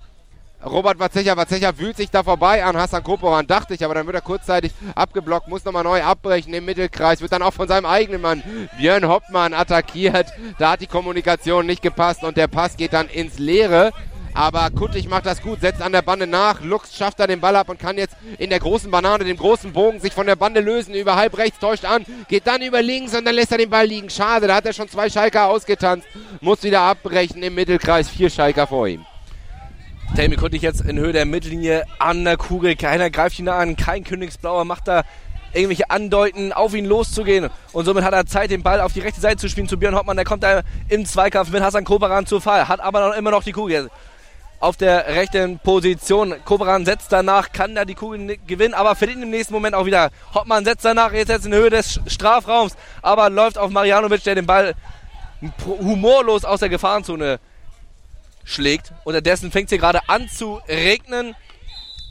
Robert Watzecher, Watzecher wühlt sich da vorbei an Hassan Koporan, dachte ich, aber dann wird er kurzzeitig abgeblockt, muss nochmal neu abbrechen im Mittelkreis, wird dann auch von seinem eigenen Mann Björn Hoppmann attackiert. Da hat die Kommunikation nicht gepasst und der Pass geht dann ins Leere. Aber Kuttig macht das gut, setzt an der Bande nach. Lux schafft da den Ball ab und kann jetzt in der großen Banane, dem großen Bogen, sich von der Bande lösen. Über halb rechts täuscht an, geht dann über links und dann lässt er den Ball liegen. Schade, da hat er schon zwei Schalker ausgetanzt. Muss wieder abbrechen im Mittelkreis. Vier Schalker vor ihm. Tammy Kuttig jetzt in Höhe der Mittellinie an der Kugel. Keiner greift ihn an. Kein Königsblauer macht da irgendwelche Andeuten, auf ihn loszugehen. Und somit hat er Zeit, den Ball auf die rechte Seite zu spielen zu Björn Hoppmann. Der kommt da im Zweikampf mit Hassan Koperan zu Fall. Hat aber noch, immer noch die Kugel auf der rechten Position. Kobran setzt danach, kann da die Kugel gewinnen, aber verliert im nächsten Moment auch wieder. Hoppmann setzt danach, jetzt, jetzt in Höhe des Strafraums, aber läuft auf Marjanovic, der den Ball humorlos aus der Gefahrenzone schlägt. Unterdessen fängt es hier gerade an zu regnen.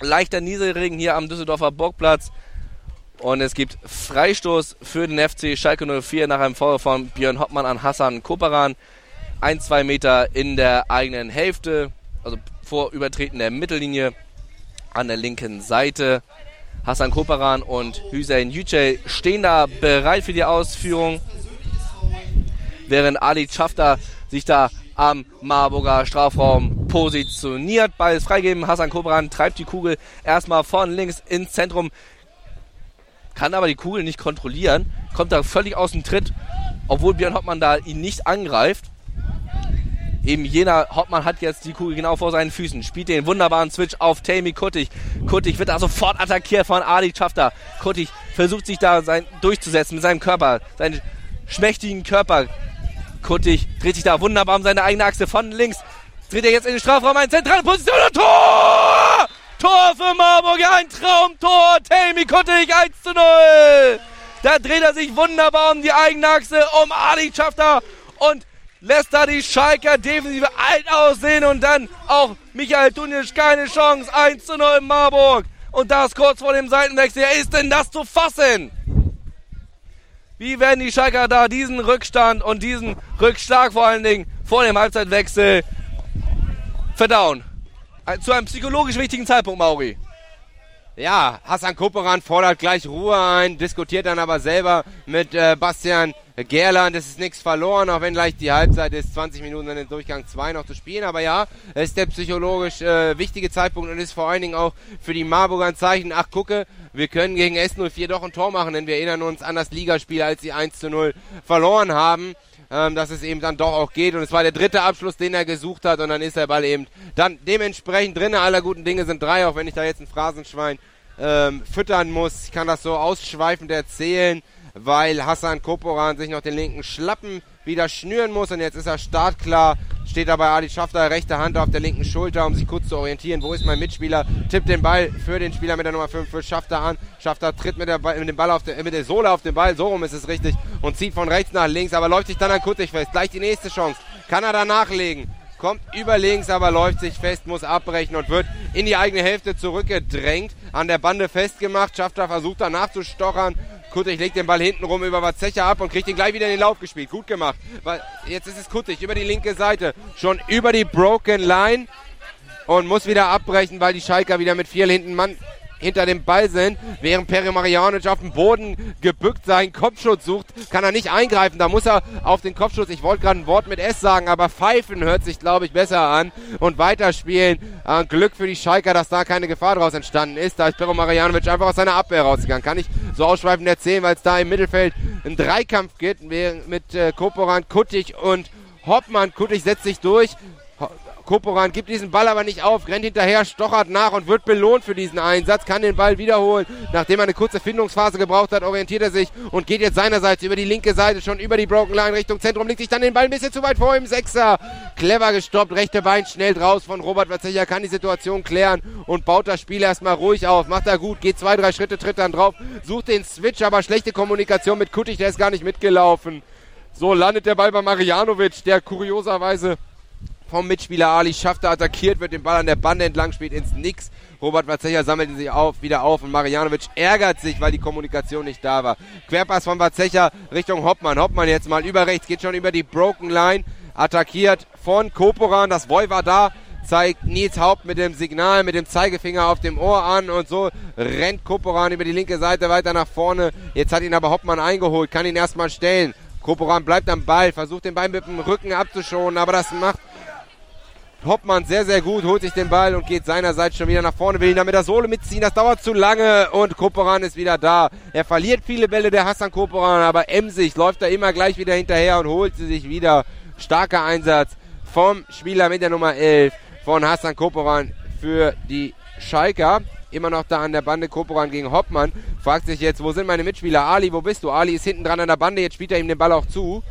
Leichter Nieselregen hier am Düsseldorfer Burgplatz. Und es gibt Freistoß für den FC Schalke 04 nach einem Foul von Björn Hoppmann an Hassan Koperan. Ein, zwei Meter in der eigenen Hälfte also vor Übertreten der Mittellinie an der linken Seite. Hassan Koperan und Hüseyin Yücel stehen da bereit für die Ausführung, während Ali Schafter sich da am Marburger Strafraum positioniert. Ball ist freigeben. Hassan Koperan treibt die Kugel erstmal von links ins Zentrum, kann aber die Kugel nicht kontrollieren, kommt da völlig aus dem Tritt, obwohl Björn Hoppmann da ihn nicht angreift eben jener Hauptmann hat jetzt die Kugel genau vor seinen Füßen, spielt den wunderbaren Switch auf Tammy Kuttig. Kuttig wird da sofort attackiert von Ali Schafter. Kuttig versucht sich da sein, durchzusetzen mit seinem Körper, seinen schmächtigen Körper. Kuttig dreht sich da wunderbar um seine eigene Achse von links. Dreht er jetzt in den Strafraum ein, zentrale Position und Tor! Tor für Marburg, ein Traumtor. Tammy Kuttig 1 zu 0. Da dreht er sich wunderbar um die eigene Achse, um Ali Schafter und lässt da die Schalker defensive alt aussehen und dann auch Michael Dunic keine Chance. 1 zu 0 in Marburg. Und das kurz vor dem Seitenwechsel. Ja, ist denn das zu fassen? Wie werden die Schalker da diesen Rückstand und diesen Rückschlag vor allen Dingen vor dem Halbzeitwechsel verdauen? Zu einem psychologisch wichtigen Zeitpunkt, Mauri. Ja, Hassan Koperan fordert gleich Ruhe ein, diskutiert dann aber selber mit äh, Bastian Gerland. Es ist nichts verloren, auch wenn gleich die Halbzeit ist, 20 Minuten in den Durchgang 2 noch zu spielen. Aber ja, es ist der psychologisch äh, wichtige Zeitpunkt und ist vor allen Dingen auch für die Marburger ein Zeichen. Ach, gucke, wir können gegen S04 doch ein Tor machen, denn wir erinnern uns an das Ligaspiel, als sie 1 zu 0 verloren haben ähm, dass es eben dann doch auch geht. Und es war der dritte Abschluss, den er gesucht hat. Und dann ist der Ball eben dann dementsprechend drin. Aller guten Dinge sind drei, auch wenn ich da jetzt ein Phrasenschwein ähm, füttern muss. Ich kann das so ausschweifend erzählen, weil Hassan Koporan sich noch den linken Schlappen wieder schnüren muss. Und jetzt ist er startklar steht dabei Ali Schafter, rechte Hand auf der linken Schulter, um sich kurz zu orientieren. Wo ist mein Mitspieler? Tippt den Ball für den Spieler mit der Nummer 5 für Schafter an. Schafter tritt mit, der Ball, mit dem Ball auf der, mit der Sohle auf den Ball, so rum ist es richtig, und zieht von rechts nach links, aber läuft sich dann an Kuttig fest. Gleich die nächste Chance. Kann er da nachlegen? Kommt über links, aber läuft sich fest, muss abbrechen und wird in die eigene Hälfte zurückgedrängt, an der Bande festgemacht. Schafter versucht danach zu stochern, Kuttig legt den Ball hinten rum über Watzecher ab und kriegt ihn gleich wieder in den Lauf gespielt. Gut gemacht. Jetzt ist es Kuttig über die linke Seite. Schon über die Broken Line und muss wieder abbrechen, weil die Schalker wieder mit vier hinten Mann hinter dem Ball sind, während Peri Marianic auf dem Boden gebückt seinen Kopfschutz sucht, kann er nicht eingreifen. Da muss er auf den Kopfschutz, ich wollte gerade ein Wort mit S sagen, aber pfeifen hört sich, glaube ich, besser an und weiterspielen. Äh, Glück für die Schalker, dass da keine Gefahr draus entstanden ist. Da ist Pero Marianovic einfach aus seiner Abwehr rausgegangen. Kann ich so ausschweifend erzählen, weil es da im Mittelfeld einen Dreikampf gibt mit äh, Koporan, Kuttig und Hoppmann. Kuttig setzt sich durch, Koporan gibt diesen Ball aber nicht auf, rennt hinterher, stochert nach und wird belohnt für diesen Einsatz, kann den Ball wiederholen. Nachdem er eine kurze Findungsphase gebraucht hat, orientiert er sich und geht jetzt seinerseits über die linke Seite, schon über die Broken Line Richtung Zentrum, legt sich dann den Ball ein bisschen zu weit vor ihm. Sechser, clever gestoppt, rechte Bein schnell draus von Robert Watzecher, kann die Situation klären und baut das Spiel erstmal ruhig auf. Macht er gut, geht zwei, drei Schritte, tritt dann drauf, sucht den Switch, aber schlechte Kommunikation mit Kuttig, der ist gar nicht mitgelaufen. So landet der Ball bei Marianovic, der kurioserweise vom Mitspieler Ali Schafter attackiert wird, den Ball an der Bande entlang spielt ins Nix. Robert Vazecha sammelt sich auf, wieder auf und Marianovic ärgert sich, weil die Kommunikation nicht da war. Querpass von Vazecha Richtung Hoppmann. Hoppmann jetzt mal über rechts, geht schon über die Broken Line, attackiert von Koporan. Das Boy war da, zeigt Nils Haupt mit dem Signal, mit dem Zeigefinger auf dem Ohr an und so rennt Koporan über die linke Seite weiter nach vorne. Jetzt hat ihn aber Hoppmann eingeholt, kann ihn erstmal stellen. Koporan bleibt am Ball, versucht den Bein mit dem Rücken abzuschonen, aber das macht Hoppmann sehr, sehr gut, holt sich den Ball und geht seinerseits schon wieder nach vorne, will ihn damit das Sohle mitziehen. Das dauert zu lange und Koporan ist wieder da. Er verliert viele Bälle, der Hassan Koporan, aber emsig läuft er immer gleich wieder hinterher und holt sie sich wieder. Starker Einsatz vom Spieler mit der Nummer 11 von Hassan Koporan für die Schalker. Immer noch da an der Bande Koporan gegen Hoppmann. Fragt sich jetzt, wo sind meine Mitspieler? Ali, wo bist du? Ali ist hinten dran an der Bande, jetzt spielt er ihm den Ball auch zu.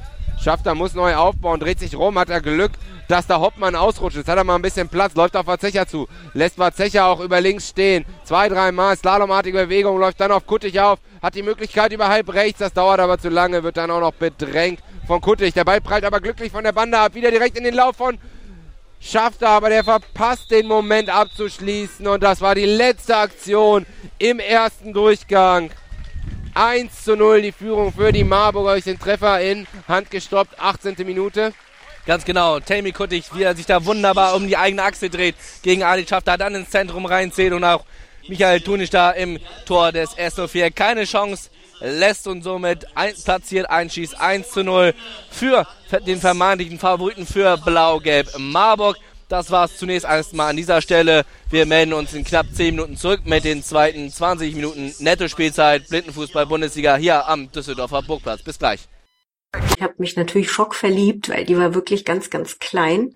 Schafft er, muss neu aufbauen, dreht sich rum, hat er Glück, dass da Hoppmann ausrutscht. Jetzt hat er mal ein bisschen Platz, läuft auf Varzecher zu. Lässt Varzecher auch über links stehen. Zwei, dreimal slalomartige Bewegung, läuft dann auf Kuttig auf. Hat die Möglichkeit über halb rechts, das dauert aber zu lange, wird dann auch noch bedrängt von Kuttig. Der Ball prallt aber glücklich von der Bande ab. Wieder direkt in den Lauf von schafft er, aber der verpasst den Moment abzuschließen. Und das war die letzte Aktion im ersten Durchgang. 1 zu 0 die Führung für die Marburger durch den Treffer in Hand gestoppt, 18. Minute. Ganz genau. Tammy Kuttig, wie er sich da wunderbar um die eigene Achse dreht gegen Ali schafft, da dann ins Zentrum reinzählt und auch Michael Tunisch da im Tor des S04 keine Chance lässt und somit ein, platziert einschießt 1 zu 0 für den vermeintlichen Favoriten für Blau-Gelb Marburg. Das war es zunächst erstmal an dieser Stelle. Wir melden uns in knapp 10 Minuten zurück mit den zweiten 20 Minuten Netto-Spielzeit Blindenfußball-Bundesliga hier am Düsseldorfer Burgplatz. Bis gleich. Ich habe mich natürlich schockverliebt, weil die war wirklich ganz, ganz klein.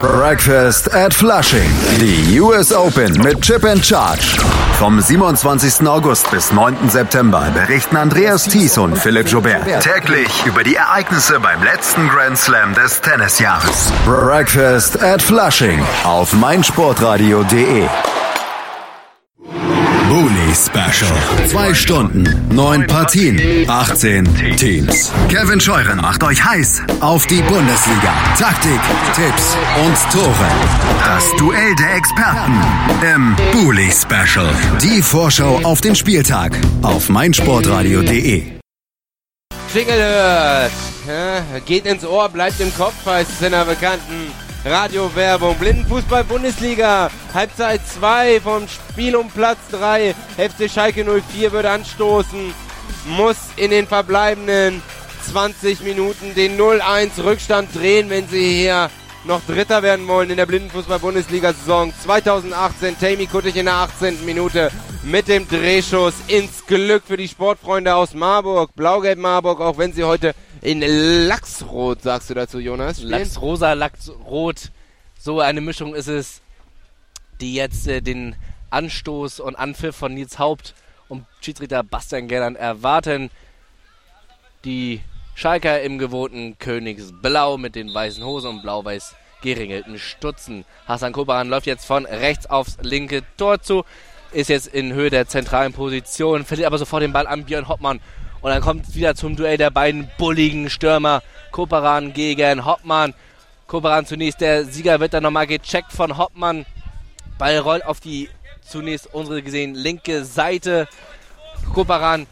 Breakfast at Flushing. Die US Open mit Chip and Charge. Vom 27. August bis 9. September berichten Andreas Thies und Philipp Joubert täglich über die Ereignisse beim letzten Grand Slam des Tennisjahres. Breakfast at Flushing auf meinsportradio.de. Bully Special. Zwei Stunden, neun Partien, 18 Teams. Kevin Scheuren macht euch heiß auf die Bundesliga. Taktik, Tipps und Tore. Das Duell der Experten im Bully Special. Die Vorschau auf den Spieltag auf meinsportradio.de. Ja, geht ins Ohr, bleibt im Kopf, heißt es in der bekannten Radiowerbung. Blindenfußball Bundesliga. Halbzeit 2 vom Spiel um Platz 3. FC Schalke 04 wird anstoßen. Muss in den verbleibenden 20 Minuten den 0-1 Rückstand drehen, wenn sie hier noch Dritter werden wollen in der Blindenfußball-Bundesliga-Saison 2018. Tammy Kuttig in der 18. Minute mit dem Drehschuss ins Glück für die Sportfreunde aus Marburg. Blau-Gelb Marburg, auch wenn sie heute in Lachsrot, sagst du dazu, Jonas? Spielen? Lachsrosa, Lachsrot. So eine Mischung ist es, die jetzt äh, den Anstoß und Anpfiff von Nils Haupt und Schiedsrichter Bastian Gernand erwarten. Die Schalker im gewohnten Königsblau mit den weißen Hosen und blau-weiß geringelten Stutzen. Hassan Kobaran läuft jetzt von rechts aufs linke Tor zu, ist jetzt in Höhe der zentralen Position, verliert aber sofort den Ball an Björn Hoppmann. Und dann kommt es wieder zum Duell der beiden bulligen Stürmer. Koparan gegen Hoppmann. Koparan zunächst, der Sieger wird dann nochmal gecheckt von Hoppmann. Ball rollt auf die zunächst unsere gesehen linke Seite. Koparan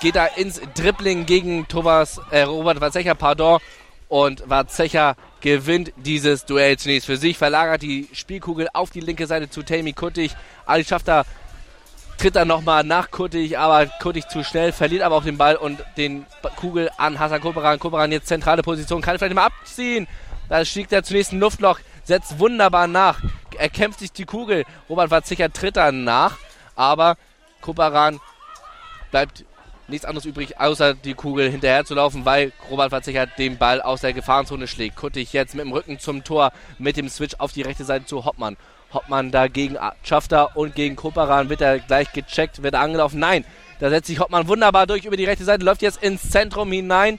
geht da ins Dribbling gegen Thomas, äh, Robert Warzecher, pardon. Und Warzecher gewinnt dieses Duell zunächst für sich, verlagert die Spielkugel auf die linke Seite zu Tammy Kuttig. Ali schafft da, tritt dann nochmal nach Kuttig, aber Kuttig zu schnell, verliert aber auch den Ball und den Kugel an Hassan Koperan. Koperan jetzt zentrale Position, kann vielleicht mal abziehen. Da schlägt er zunächst ein Luftloch, setzt wunderbar nach. Er kämpft sich die Kugel. Robert Warzecher tritt dann nach, aber Koperan bleibt nichts anderes übrig, außer die Kugel hinterher zu laufen, weil Robert Verzicher den Ball aus der Gefahrenzone schlägt. Kuttig jetzt mit dem Rücken zum Tor, mit dem Switch auf die rechte Seite zu Hoppmann. Hoppmann dagegen Schafter und gegen Koparan wird er gleich gecheckt, wird er angelaufen. Nein, da setzt sich Hoppmann wunderbar durch über die rechte Seite, läuft jetzt ins Zentrum hinein.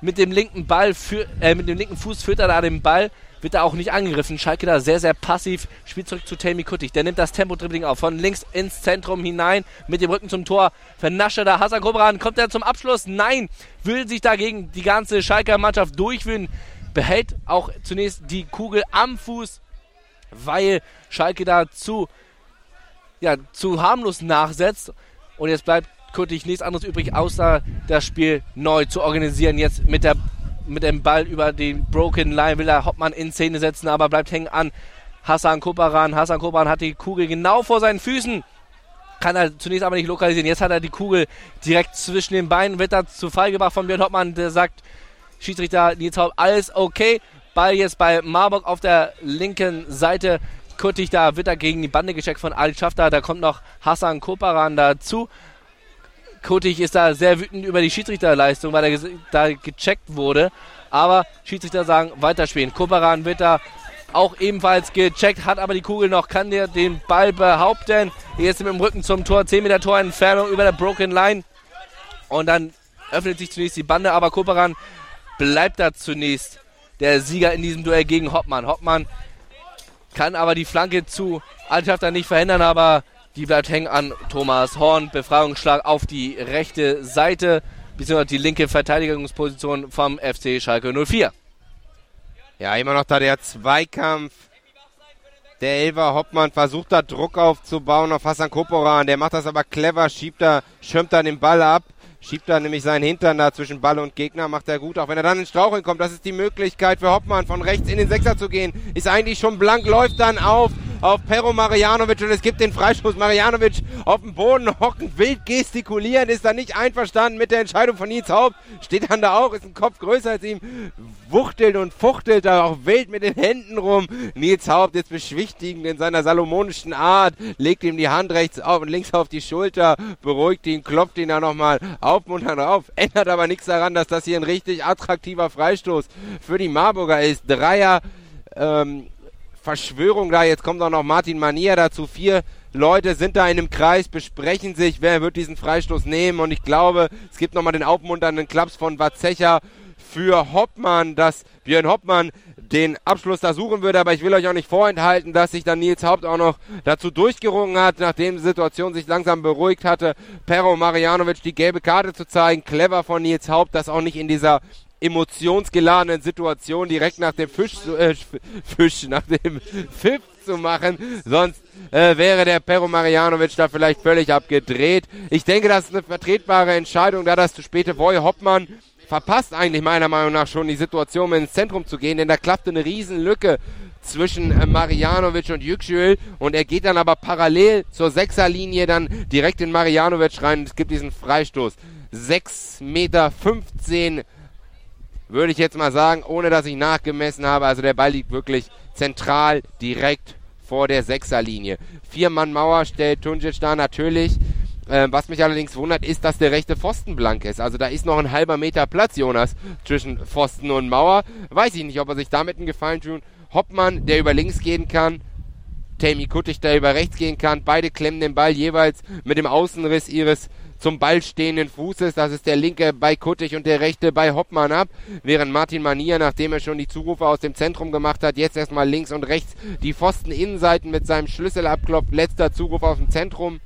Mit dem linken Ball, für, äh, mit dem linken Fuß führt er da den Ball, wird da auch nicht angegriffen. Schalke da sehr, sehr passiv. Spielt zurück zu Tammy Kuttig. Der nimmt das Tempo-Dribbling auf. Von links ins Zentrum hinein. Mit dem Rücken zum Tor. Vernascht er da Hassan Kobran. Kommt er zum Abschluss? Nein. Will sich dagegen die ganze Schalker Mannschaft durchwühlen. Behält auch zunächst die Kugel am Fuß. Weil Schalke da zu, ja, zu harmlos nachsetzt. Und jetzt bleibt Kuttig nichts anderes übrig, außer das Spiel neu zu organisieren. Jetzt mit der mit dem Ball über den Broken Line will er Hoppmann in Szene setzen, aber bleibt hängen an Hassan Koparan. Hassan Koparan hat die Kugel genau vor seinen Füßen. Kann er zunächst aber nicht lokalisieren. Jetzt hat er die Kugel direkt zwischen den Beinen, wird da zu Fall gebracht von Björn Hoppmann, der sagt, Schiedsrichter Nils Haupt, alles okay. Ball jetzt bei Marburg auf der linken Seite. Kurtig da wird er gegen die Bande gecheckt von Ali Schafter. Da kommt noch Hassan Koparan dazu. Kotig ist da sehr wütend über die Schiedsrichterleistung, weil er da gecheckt wurde. Aber Schiedsrichter sagen, weiterspielen. Koparan wird da auch ebenfalls gecheckt, hat aber die Kugel noch, kann der den Ball behaupten. Jetzt mit dem Rücken zum Tor, 10 Meter Torentfernung über der Broken Line. Und dann öffnet sich zunächst die Bande, aber Koparan bleibt da zunächst der Sieger in diesem Duell gegen Hoppmann. Hoppmann kann aber die Flanke zu Altschafter nicht verhindern, aber die bleibt hängen an Thomas Horn. Befreiungsschlag auf die rechte Seite, beziehungsweise die linke Verteidigungsposition vom FC Schalke 04. Ja, immer noch da der Zweikampf. Der Elver Hoppmann versucht da Druck aufzubauen auf Hassan Koporan. Der macht das aber clever, schiebt da, schirmt da den Ball ab. Schiebt da nämlich seinen Hintern da zwischen Ball und Gegner, macht er gut. Auch wenn er dann ins Straucheln kommt, das ist die Möglichkeit für Hoppmann von rechts in den Sechser zu gehen. Ist eigentlich schon blank, läuft dann auf auf Pero Marianovic und es gibt den Freistoß. Marianovic auf dem Boden hocken, wild gestikulieren, ist da nicht einverstanden mit der Entscheidung von Nils Haupt. Steht dann da auch, ist ein Kopf größer als ihm, wuchtelt und fuchtelt da auch wild mit den Händen rum. Nils Haupt jetzt beschwichtigend in seiner salomonischen Art, legt ihm die Hand rechts auf und links auf die Schulter, beruhigt ihn, klopft ihn da nochmal aufmunternd auf. Ändert aber nichts daran, dass das hier ein richtig attraktiver Freistoß für die Marburger ist. Dreier ähm, Verschwörung da. Jetzt kommt auch noch Martin Manier dazu. Vier Leute sind da in einem Kreis, besprechen sich, wer wird diesen Freistoß nehmen. Und ich glaube, es gibt nochmal den aufmunternden Klaps von Watzecher für Hoppmann, dass Björn Hoppmann den Abschluss da suchen würde, aber ich will euch auch nicht vorenthalten, dass sich dann Nils Haupt auch noch dazu durchgerungen hat, nachdem die Situation sich langsam beruhigt hatte, Pero Marianovic die gelbe Karte zu zeigen. Clever von Nils Haupt, das auch nicht in dieser emotionsgeladenen Situation direkt nach dem Fisch, äh, Fisch, nach dem Pfiff zu machen. Sonst äh, wäre der Pero Marianovic da vielleicht völlig abgedreht. Ich denke, das ist eine vertretbare Entscheidung, da das zu späte Boy Hoppmann verpasst eigentlich meiner Meinung nach schon die Situation, um ins Zentrum zu gehen, denn da klappte eine Riesenlücke zwischen äh, Marianovic und Yüksel und er geht dann aber parallel zur Sechserlinie dann direkt in Marianovic rein. Es gibt diesen Freistoß. 6,15 Meter würde ich jetzt mal sagen, ohne dass ich nachgemessen habe. Also der Ball liegt wirklich zentral direkt vor der Sechserlinie. Vier Mann Mauer stellt Tunjic da natürlich. Ähm, was mich allerdings wundert, ist, dass der rechte Pfosten blank ist. Also da ist noch ein halber Meter Platz, Jonas, zwischen Pfosten und Mauer. Weiß ich nicht, ob er sich damit einen Gefallen tun. Hoppmann, der über links gehen kann. Tammy Kuttig, der über rechts gehen kann. Beide klemmen den Ball jeweils mit dem Außenriss ihres zum Ball stehenden Fußes. Das ist der linke bei Kuttig und der rechte bei Hoppmann ab. Während Martin Manier, nachdem er schon die Zurufe aus dem Zentrum gemacht hat, jetzt erstmal links und rechts die Pfosten-Innenseiten mit seinem Schlüssel abklopft. Letzter Zuruf aus dem Zentrum.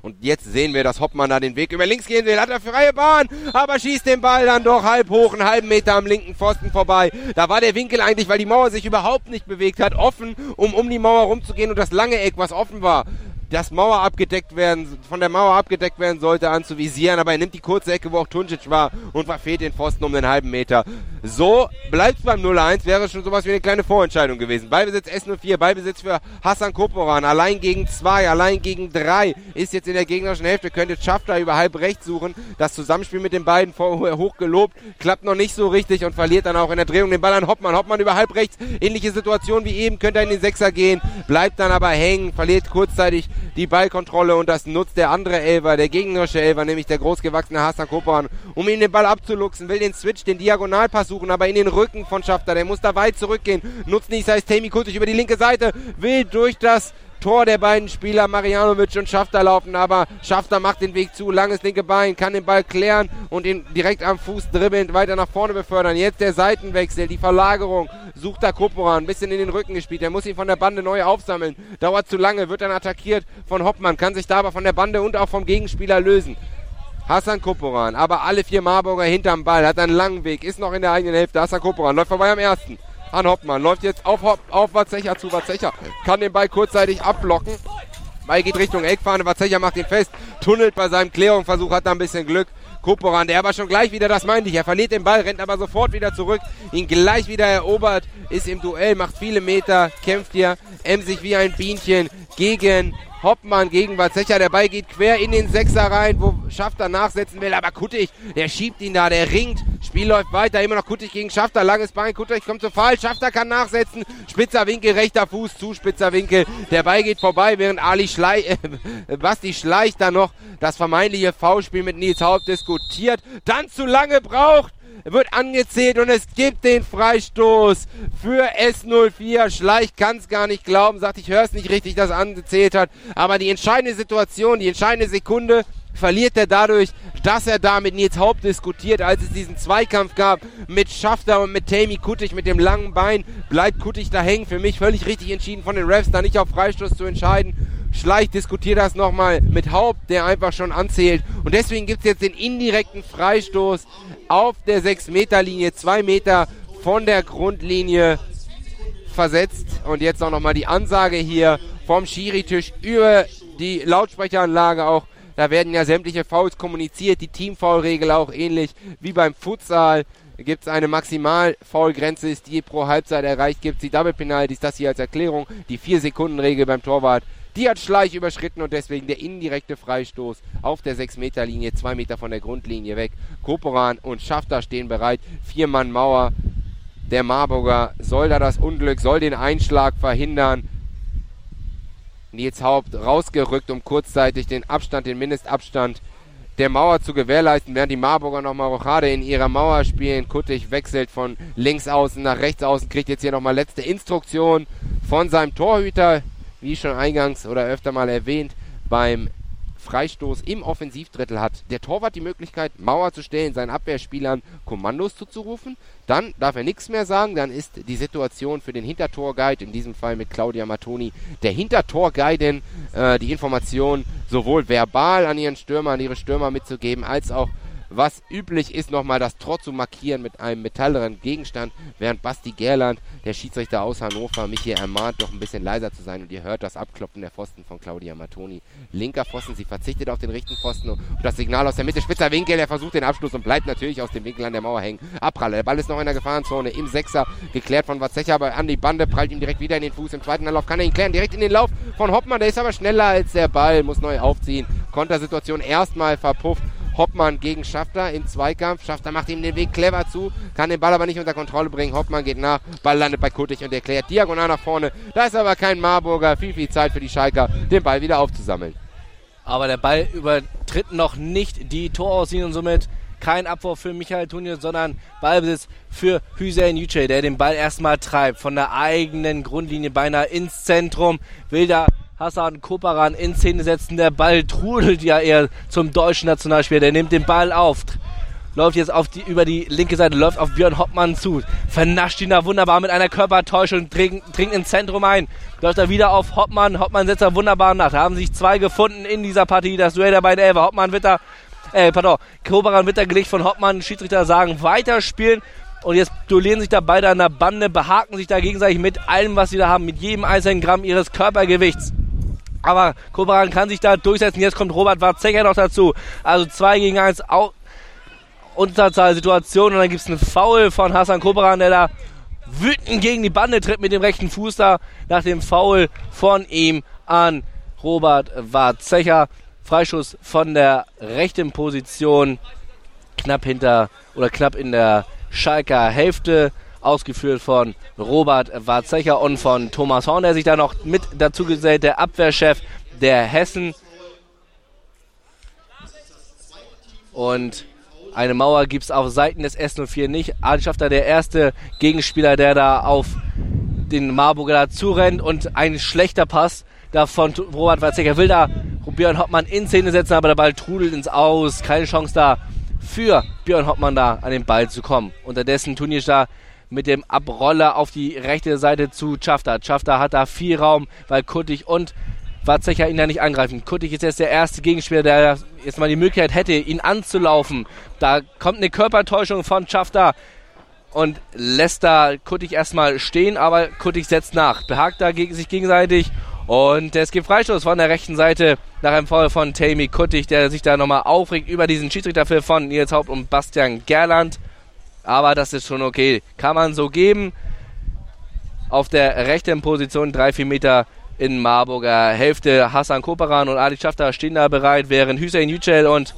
Und jetzt sehen wir, dass Hoppmann da den Weg über links gehen will. Hat er freie Bahn, aber schießt den Ball dann doch halb hoch, einen halben Meter am linken Pfosten vorbei. Da war der Winkel eigentlich, weil die Mauer sich überhaupt nicht bewegt hat, offen, um um die Mauer rumzugehen und das lange Eck, was offen war, das Mauer abgedeckt werden, von der Mauer abgedeckt werden sollte, anzuvisieren, aber er nimmt die kurze Ecke, wo auch Tunjic war und verfehlt den Pfosten um den halben Meter. So bleibt es beim 0-1, wäre schon sowas wie eine kleine Vorentscheidung gewesen. Ballbesitz S04, Ballbesitz für Hassan Koporan, allein gegen zwei, allein gegen drei, ist jetzt in der gegnerischen Hälfte, könnte Schafter über halb rechts suchen. Das Zusammenspiel mit den beiden hoch gelobt, klappt noch nicht so richtig und verliert dann auch in der Drehung den Ball an Hoppmann. Hoppmann über halb rechts, ähnliche Situation wie eben, könnte er in den Sechser gehen, bleibt dann aber hängen, verliert kurzzeitig die Ballkontrolle und das nutzt der andere Elfer, der gegnerische Elfer, nämlich der großgewachsene Hassan Kopan, um ihm den Ball abzuluxen, will den Switch, den Diagonalpass suchen, aber in den Rücken von Schafter, der muss da weit zurückgehen, nutzt nicht, heißt Tammy Kultig über die linke Seite, will durch das Tor der beiden Spieler, Marianovic und Schafter laufen, aber Schafter macht den Weg zu, langes linke Bein, kann den Ball klären und ihn direkt am Fuß dribbelnd weiter nach vorne befördern. Jetzt der Seitenwechsel, die Verlagerung, sucht da Koporan, ein bisschen in den Rücken gespielt, er muss ihn von der Bande neu aufsammeln, dauert zu lange, wird dann attackiert von Hoppmann, kann sich da aber von der Bande und auch vom Gegenspieler lösen. Hassan Koporan, aber alle vier Marburger hinterm Ball, hat einen langen Weg, ist noch in der eigenen Hälfte. Hassan Koporan läuft vorbei am ersten an Hoppmann. Läuft jetzt auf, Hopp, auf Watzecher zu. Watzecher kann den Ball kurzzeitig abblocken. Ball geht Richtung Eckfahne. Watzecher macht ihn fest. Tunnelt bei seinem Klärungsversuch, hat da ein bisschen Glück. Koporan, der aber schon gleich wieder, das meinte ich, er verliert den Ball, rennt aber sofort wieder zurück, ihn gleich wieder erobert, ist im Duell, macht viele Meter, kämpft hier, emsig wie ein Bienchen gegen Hoppmann gegen Walzecher. Der Ball geht quer in den Sechser rein, wo Schafter nachsetzen will. Aber Kuttig, der schiebt ihn da, der ringt. Spiel läuft weiter. Immer noch Kuttig gegen Schafter. Langes Bein. Kuttig kommt zu Fall. Schafter kann nachsetzen. Spitzer Winkel, rechter Fuß zu spitzer Winkel. Der Ball geht vorbei, während Ali Schlei äh, Basti Schleich da noch das vermeintliche Foulspiel mit Nils Haupt diskutiert. Dann zu lange braucht wird angezählt und es gibt den Freistoß für S04. Schleich kann es gar nicht glauben, sagt, ich höre es nicht richtig, dass er angezählt hat. Aber die entscheidende Situation, die entscheidende Sekunde verliert er dadurch, dass er da mit Nils Haupt diskutiert, als es diesen Zweikampf gab mit Schafter und mit Tammy Kuttig mit dem langen Bein. Bleibt Kuttig da hängen. Für mich völlig richtig entschieden von den Refs, da nicht auf Freistoß zu entscheiden. Schleich diskutiert das nochmal mit Haupt, der einfach schon anzählt. Und deswegen gibt es jetzt den indirekten Freistoß auf der 6-Meter-Linie, 2 Meter von der Grundlinie versetzt. Und jetzt auch nochmal die Ansage hier vom Schiri-Tisch über die Lautsprecheranlage auch. Da werden ja sämtliche Fouls kommuniziert, die Team-Foul-Regel auch ähnlich wie beim Futsal. Gibt es eine Maximal-Foul-Grenze, ist die pro Halbzeit erreicht, gibt es die Double-Penalties, das hier als Erklärung. Die 4-Sekunden-Regel beim Torwart die hat Schleich überschritten und deswegen der indirekte Freistoß auf der 6-Meter-Linie, 2 Meter von der Grundlinie weg. Koporan und Schafter stehen bereit. Vier Mann Mauer. Der Marburger soll da das Unglück, soll den Einschlag verhindern. Nils Haupt rausgerückt, um kurzzeitig den Abstand, den Mindestabstand der Mauer zu gewährleisten, während die Marburger nochmal Rochade in ihrer Mauer spielen. Kuttig wechselt von links außen nach rechts außen, kriegt jetzt hier nochmal letzte Instruktion von seinem Torhüter wie schon eingangs oder öfter mal erwähnt, beim Freistoß im Offensivdrittel hat der Torwart die Möglichkeit, Mauer zu stellen, seinen Abwehrspielern Kommandos zuzurufen. Dann darf er nichts mehr sagen. Dann ist die Situation für den Hintertorguide, in diesem Fall mit Claudia Matoni, der Hintertorguidin, äh, die Information sowohl verbal an ihren Stürmer, an ihre Stürmer mitzugeben, als auch was üblich ist, nochmal das Tor zu markieren mit einem metalleren Gegenstand, während Basti Gerland, der Schiedsrichter aus Hannover, mich hier ermahnt, doch ein bisschen leiser zu sein und ihr hört das Abklopfen der Pfosten von Claudia Matoni. Linker Pfosten, sie verzichtet auf den rechten Pfosten und das Signal aus der Mitte, spitzer Winkel, er versucht den Abschluss und bleibt natürlich aus dem Winkel an der Mauer hängen. Abpraller, der Ball ist noch in der Gefahrenzone, im Sechser, geklärt von Watzecher, aber an die Bande, prallt ihm direkt wieder in den Fuß, im zweiten Anlauf kann er ihn klären, direkt in den Lauf von Hoppmann, der ist aber schneller als der Ball, muss neu aufziehen, Kontersituation erstmal verpufft Hoppmann gegen Schafter im Zweikampf. Schafter macht ihm den Weg clever zu, kann den Ball aber nicht unter Kontrolle bringen. Hoppmann geht nach, Ball landet bei Kuttig und erklärt diagonal nach vorne. Da ist aber kein Marburger. Viel, viel Zeit für die Schalker, den Ball wieder aufzusammeln. Aber der Ball übertritt noch nicht die Torauslinie und somit kein Abwurf für Michael Tunje, sondern Ballbesitz für Hüseyin Yüce, der den Ball erstmal treibt, von der eigenen Grundlinie beinahe ins Zentrum, will da Hassan Koparan in Szene setzen. Der Ball trudelt ja eher zum deutschen Nationalspieler. Der nimmt den Ball auf. Läuft jetzt auf die, über die linke Seite, läuft auf Björn Hoppmann zu. Vernascht ihn da wunderbar mit einer Körpertäuschung, dringt, dringt ins Zentrum ein. Läuft er wieder auf Hoppmann. Hoppmann setzt da wunderbar nach. Da haben sich zwei gefunden in dieser Partie. Das Duell der beiden Elfer. Hoppmann wird da, äh, pardon, Koparan wird da gelegt von Hoppmann. Schiedsrichter sagen, weiterspielen. Und jetzt duellieren sich da beide an der Bande, behaken sich da gegenseitig mit allem, was sie da haben, mit jedem einzelnen Gramm ihres Körpergewichts. Aber Kobaran kann sich da durchsetzen. Jetzt kommt Robert Warzecker noch dazu. Also 2 gegen 1 Unterzahlsituation. Und dann gibt es einen Foul von Hassan Kobaran, der da wütend gegen die Bande tritt mit dem rechten Fuß da. Nach dem Foul von ihm an Robert Warzecher. Freischuss von der rechten Position. Knapp hinter oder knapp in der Schalker Hälfte ausgeführt von Robert Warzecher und von Thomas Horn, der sich da noch mit dazu gesellt, der Abwehrchef der Hessen. Und eine Mauer gibt es auf Seiten des S04 nicht. Adi Schafter, der erste Gegenspieler, der da auf den Marburger dazu rennt und ein schlechter Pass da von Robert Weizsäcker. Will da Björn Hoppmann in Szene setzen, aber der Ball trudelt ins Aus. Keine Chance da für Björn Hoppmann da an den Ball zu kommen. Unterdessen Tunic da mit dem Abroller auf die rechte Seite zu Schafter. Schafter hat da viel Raum, weil Kuttig und Watzecher ihn da nicht angreifen. Kuttig ist jetzt der erste Gegenspieler, der jetzt mal die Möglichkeit hätte, ihn anzulaufen. Da kommt eine Körpertäuschung von Schafter und lässt da Kuttig erstmal stehen, aber Kuttig setzt nach. Behagt da sich gegenseitig und es gibt Freistoß von der rechten Seite nach einem Foul von Tammy Kuttig, der sich da nochmal aufregt über diesen Schiedsrichterpfiff von Nils Haupt und Bastian Gerland. Aber das ist schon okay. Kann man so geben. Auf der rechten Position, drei, vier Meter in Marburger Hälfte. Hassan Koperan und Ali Schafter stehen da bereit, während Hüseyin Yücel und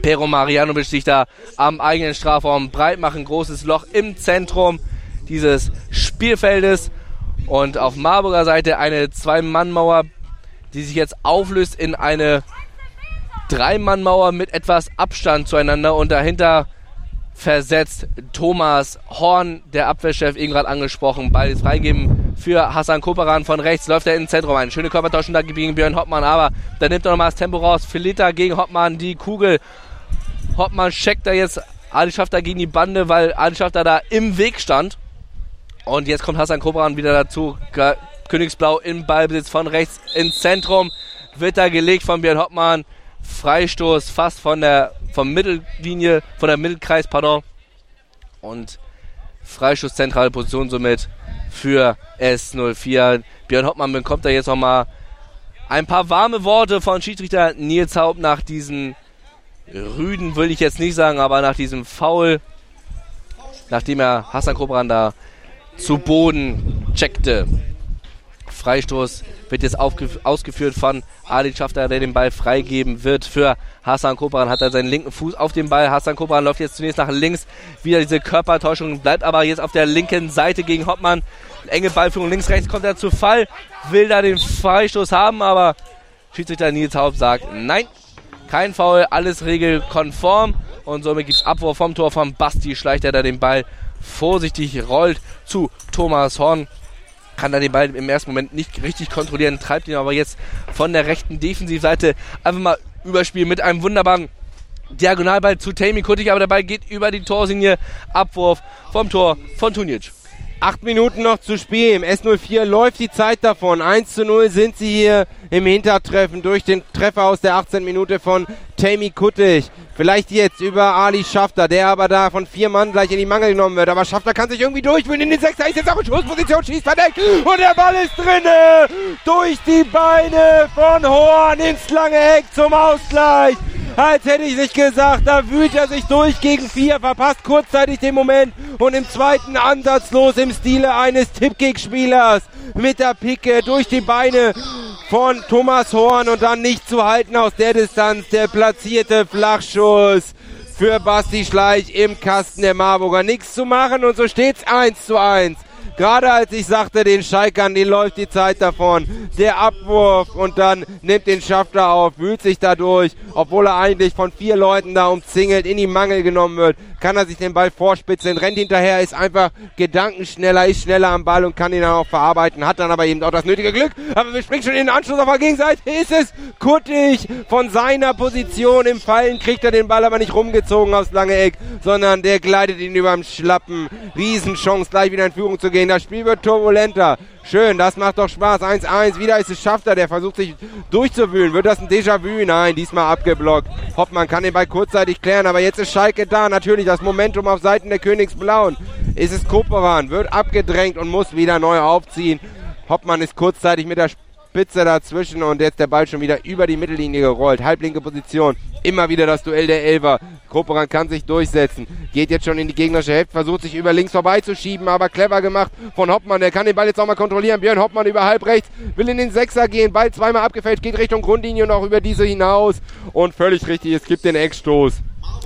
Pero Marianovic sich da am eigenen Strafraum breit machen. Großes Loch im Zentrum dieses Spielfeldes. Und auf Marburger Seite eine Zwei-Mann-Mauer, die sich jetzt auflöst in eine Drei-Mann-Mauer mit etwas Abstand zueinander. Und dahinter versetzt. Thomas Horn, der Abwehrchef, eben gerade angesprochen. Ball freigeben für Hassan Koperan von rechts. Läuft er ins Zentrum ein. Schöne Körpertauschen da gegen Björn Hoppmann, aber da nimmt er nochmal das Tempo raus. Filita gegen Hoppmann, die Kugel. Hoppmann checkt da jetzt Adi Schafter gegen die Bande, weil Adi Schafter da im Weg stand. Und jetzt kommt Hassan Koperan wieder dazu. Königsblau im Ballbesitz von rechts ins Zentrum. Wird da gelegt von Björn Hoppmann. Freistoß fast von der vom Mittellinie, von der Mittelkreis, pardon. Und Freistoß zentrale Position somit für S04. Björn Hoppmann bekommt da jetzt nochmal ein paar warme Worte von Schiedsrichter Nils Haupt nach diesen Rüden, will ich jetzt nicht sagen, aber nach diesem Foul, nachdem er Hassan Kobran da zu Boden checkte. Freistoß wird jetzt ausgeführt von Ali Schafter, der den Ball freigeben wird für Hassan Kopran. Hat er seinen linken Fuß auf dem Ball. Hassan Kopran läuft jetzt zunächst nach links. Wieder diese Körpertäuschung, bleibt aber jetzt auf der linken Seite gegen Hoppmann. Enge Ballführung links, rechts kommt er zu Fall. Will da den Freistoß haben, aber Schiedsrichter Nils Haupt sagt nein. Kein Foul, alles regelkonform. Und somit gibt es Abwurf vom Tor von Basti Schleicht, der da den Ball vorsichtig rollt zu Thomas Horn kann er den Ball im ersten Moment nicht richtig kontrollieren, treibt ihn aber jetzt von der rechten Defensivseite einfach mal überspielen mit einem wunderbaren Diagonalball zu Tammy Kuttig, aber der Ball geht über die Torsinie. Abwurf vom Tor von Tunic. Acht Minuten noch zu spielen. Im S04 läuft die Zeit davon. 1 zu 0 sind sie hier im Hintertreffen durch den Treffer aus der 18 Minute von Tammy Kuttig. Vielleicht jetzt über Ali Schafter, der aber da von vier Mann gleich in die Mangel genommen wird. Aber Schafter kann sich irgendwie durchwühlen in den Sechser. Ist jetzt auch in Schussposition, schießt verdeckt. Und der Ball ist drinne. Durch die Beine von Horn ins lange Eck zum Ausgleich als hätte ich nicht gesagt. Da wühlt er sich durch gegen vier, verpasst kurzzeitig den Moment und im zweiten ansatzlos im Stile eines Tippkick-Spielers mit der Picke durch die Beine von Thomas Horn und dann nicht zu halten aus der Distanz. Der platzierte Flachschuss für Basti Schleich im Kasten der Marburger. Nichts zu machen und so steht's 1 zu 1. Gerade als ich sagte, den Schalkern, die läuft die Zeit davon. Der Abwurf und dann nimmt den Schafter auf, wühlt sich dadurch, obwohl er eigentlich von vier Leuten da umzingelt, in die Mangel genommen wird, kann er sich den Ball vorspitzen, rennt hinterher, ist einfach gedankenschneller, ist schneller am Ball und kann ihn dann auch verarbeiten, hat dann aber eben auch das nötige Glück. Aber wir springen schon in den Anschluss auf der Gegenseite. Ist es Kuttig von seiner Position im Fallen, kriegt er den Ball aber nicht rumgezogen aufs lange Eck, sondern der gleitet ihn über dem Schlappen. Riesenchance, gleich wieder in Führung zu gehen. Das Spiel wird turbulenter. Schön, das macht doch Spaß. 1-1, wieder ist es Schafter, der versucht sich durchzuwühlen. Wird das ein Déjà-vu? Nein, diesmal abgeblockt. Hoppmann kann den Ball kurzzeitig klären, aber jetzt ist Schalke da. Natürlich das Momentum auf Seiten der Königsblauen. Ist es Koperan, wird abgedrängt und muss wieder neu aufziehen. Hoppmann ist kurzzeitig mit der Spitze dazwischen und jetzt der Ball schon wieder über die Mittellinie gerollt. Halblinke Position. Immer wieder das Duell der Elfer. Koperan kann sich durchsetzen. Geht jetzt schon in die gegnerische Hälfte, versucht sich über links vorbeizuschieben, aber clever gemacht von Hoppmann. Der kann den Ball jetzt auch mal kontrollieren. Björn Hoppmann über halb rechts, will in den Sechser gehen. Ball zweimal abgefälscht, geht Richtung Grundlinie und auch über diese hinaus. Und völlig richtig, es gibt den Eckstoß.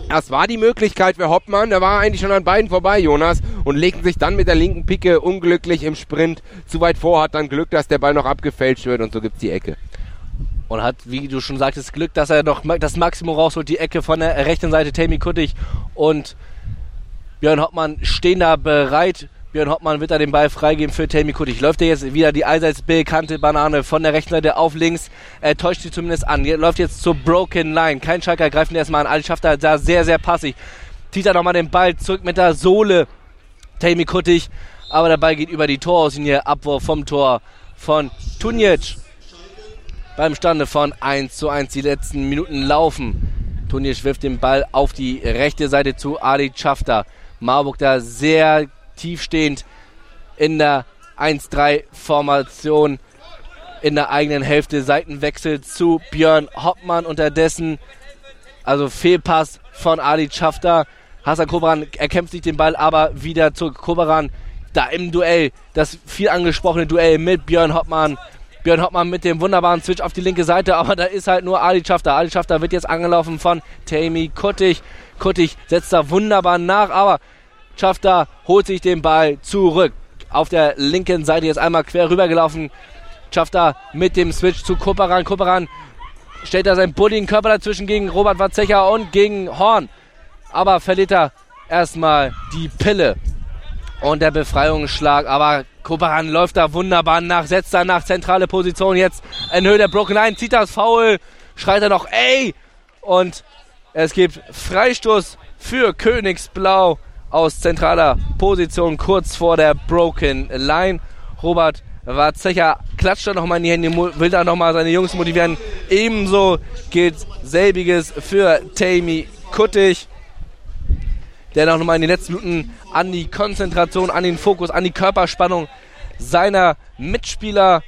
Das war die Möglichkeit für Hoppmann. Der war eigentlich schon an beiden vorbei, Jonas. Und legten sich dann mit der linken Picke unglücklich im Sprint zu weit vor. Hat dann Glück, dass der Ball noch abgefälscht wird. Und so gibt's die Ecke. Und hat, wie du schon sagtest, Glück, dass er noch das Maximum rausholt. Die Ecke von der rechten Seite, Tammy Kuttig und Björn Hoppmann stehen da bereit Björn Hoppmann wird da den Ball freigeben für Tammy Kuttig. Läuft er jetzt wieder die allseits bekannte Banane von der rechten Seite auf links. Er täuscht sie zumindest an. Läuft jetzt zur Broken Line. Kein Schalker greift ihn erstmal an. Ali schafft er da sehr, sehr passig. Zieht er nochmal den Ball zurück mit der Sohle. Tammy Kuttig. Aber der Ball geht über die Torauslinie. Abwurf vom Tor von Tunjic. Beim Stande von 1 zu 1 die letzten Minuten laufen. Tunjic wirft den Ball auf die rechte Seite zu Ali Schafter. Marburg da sehr tiefstehend in der 1-3-Formation in der eigenen Hälfte. Seitenwechsel zu Björn Hoppmann unterdessen. Also Fehlpass von Ali Schafter. Hassan Koberan erkämpft sich den Ball aber wieder zu Koberan. Da im Duell, das viel angesprochene Duell mit Björn Hoppmann. Björn Hoppmann mit dem wunderbaren Switch auf die linke Seite, aber da ist halt nur Ali Schafter. Ali Schafter wird jetzt angelaufen von Tammy Kuttig. Kuttig setzt da wunderbar nach, aber Schafter holt sich den Ball zurück. Auf der linken Seite jetzt einmal quer rübergelaufen. Schafter mit dem Switch zu Kupperan. Kupperan stellt da seinen bulligen Körper dazwischen gegen Robert Watzecher und gegen Horn. Aber verliert er erstmal die Pille. Und der Befreiungsschlag. Aber Kupperan läuft da wunderbar nach, setzt da nach zentrale Position. Jetzt in Höhe der Broken Line, zieht das Foul, schreit er noch, ey! Und es gibt Freistoß für Königsblau aus zentraler Position kurz vor der Broken Line. Robert Watzecher klatscht da nochmal in die Hände, will da nochmal seine Jungs motivieren. Ebenso gilt selbiges für Tammy Kuttig, der noch nochmal in den letzten Minuten an die Konzentration, an den Fokus, an die Körperspannung seiner Mitspieler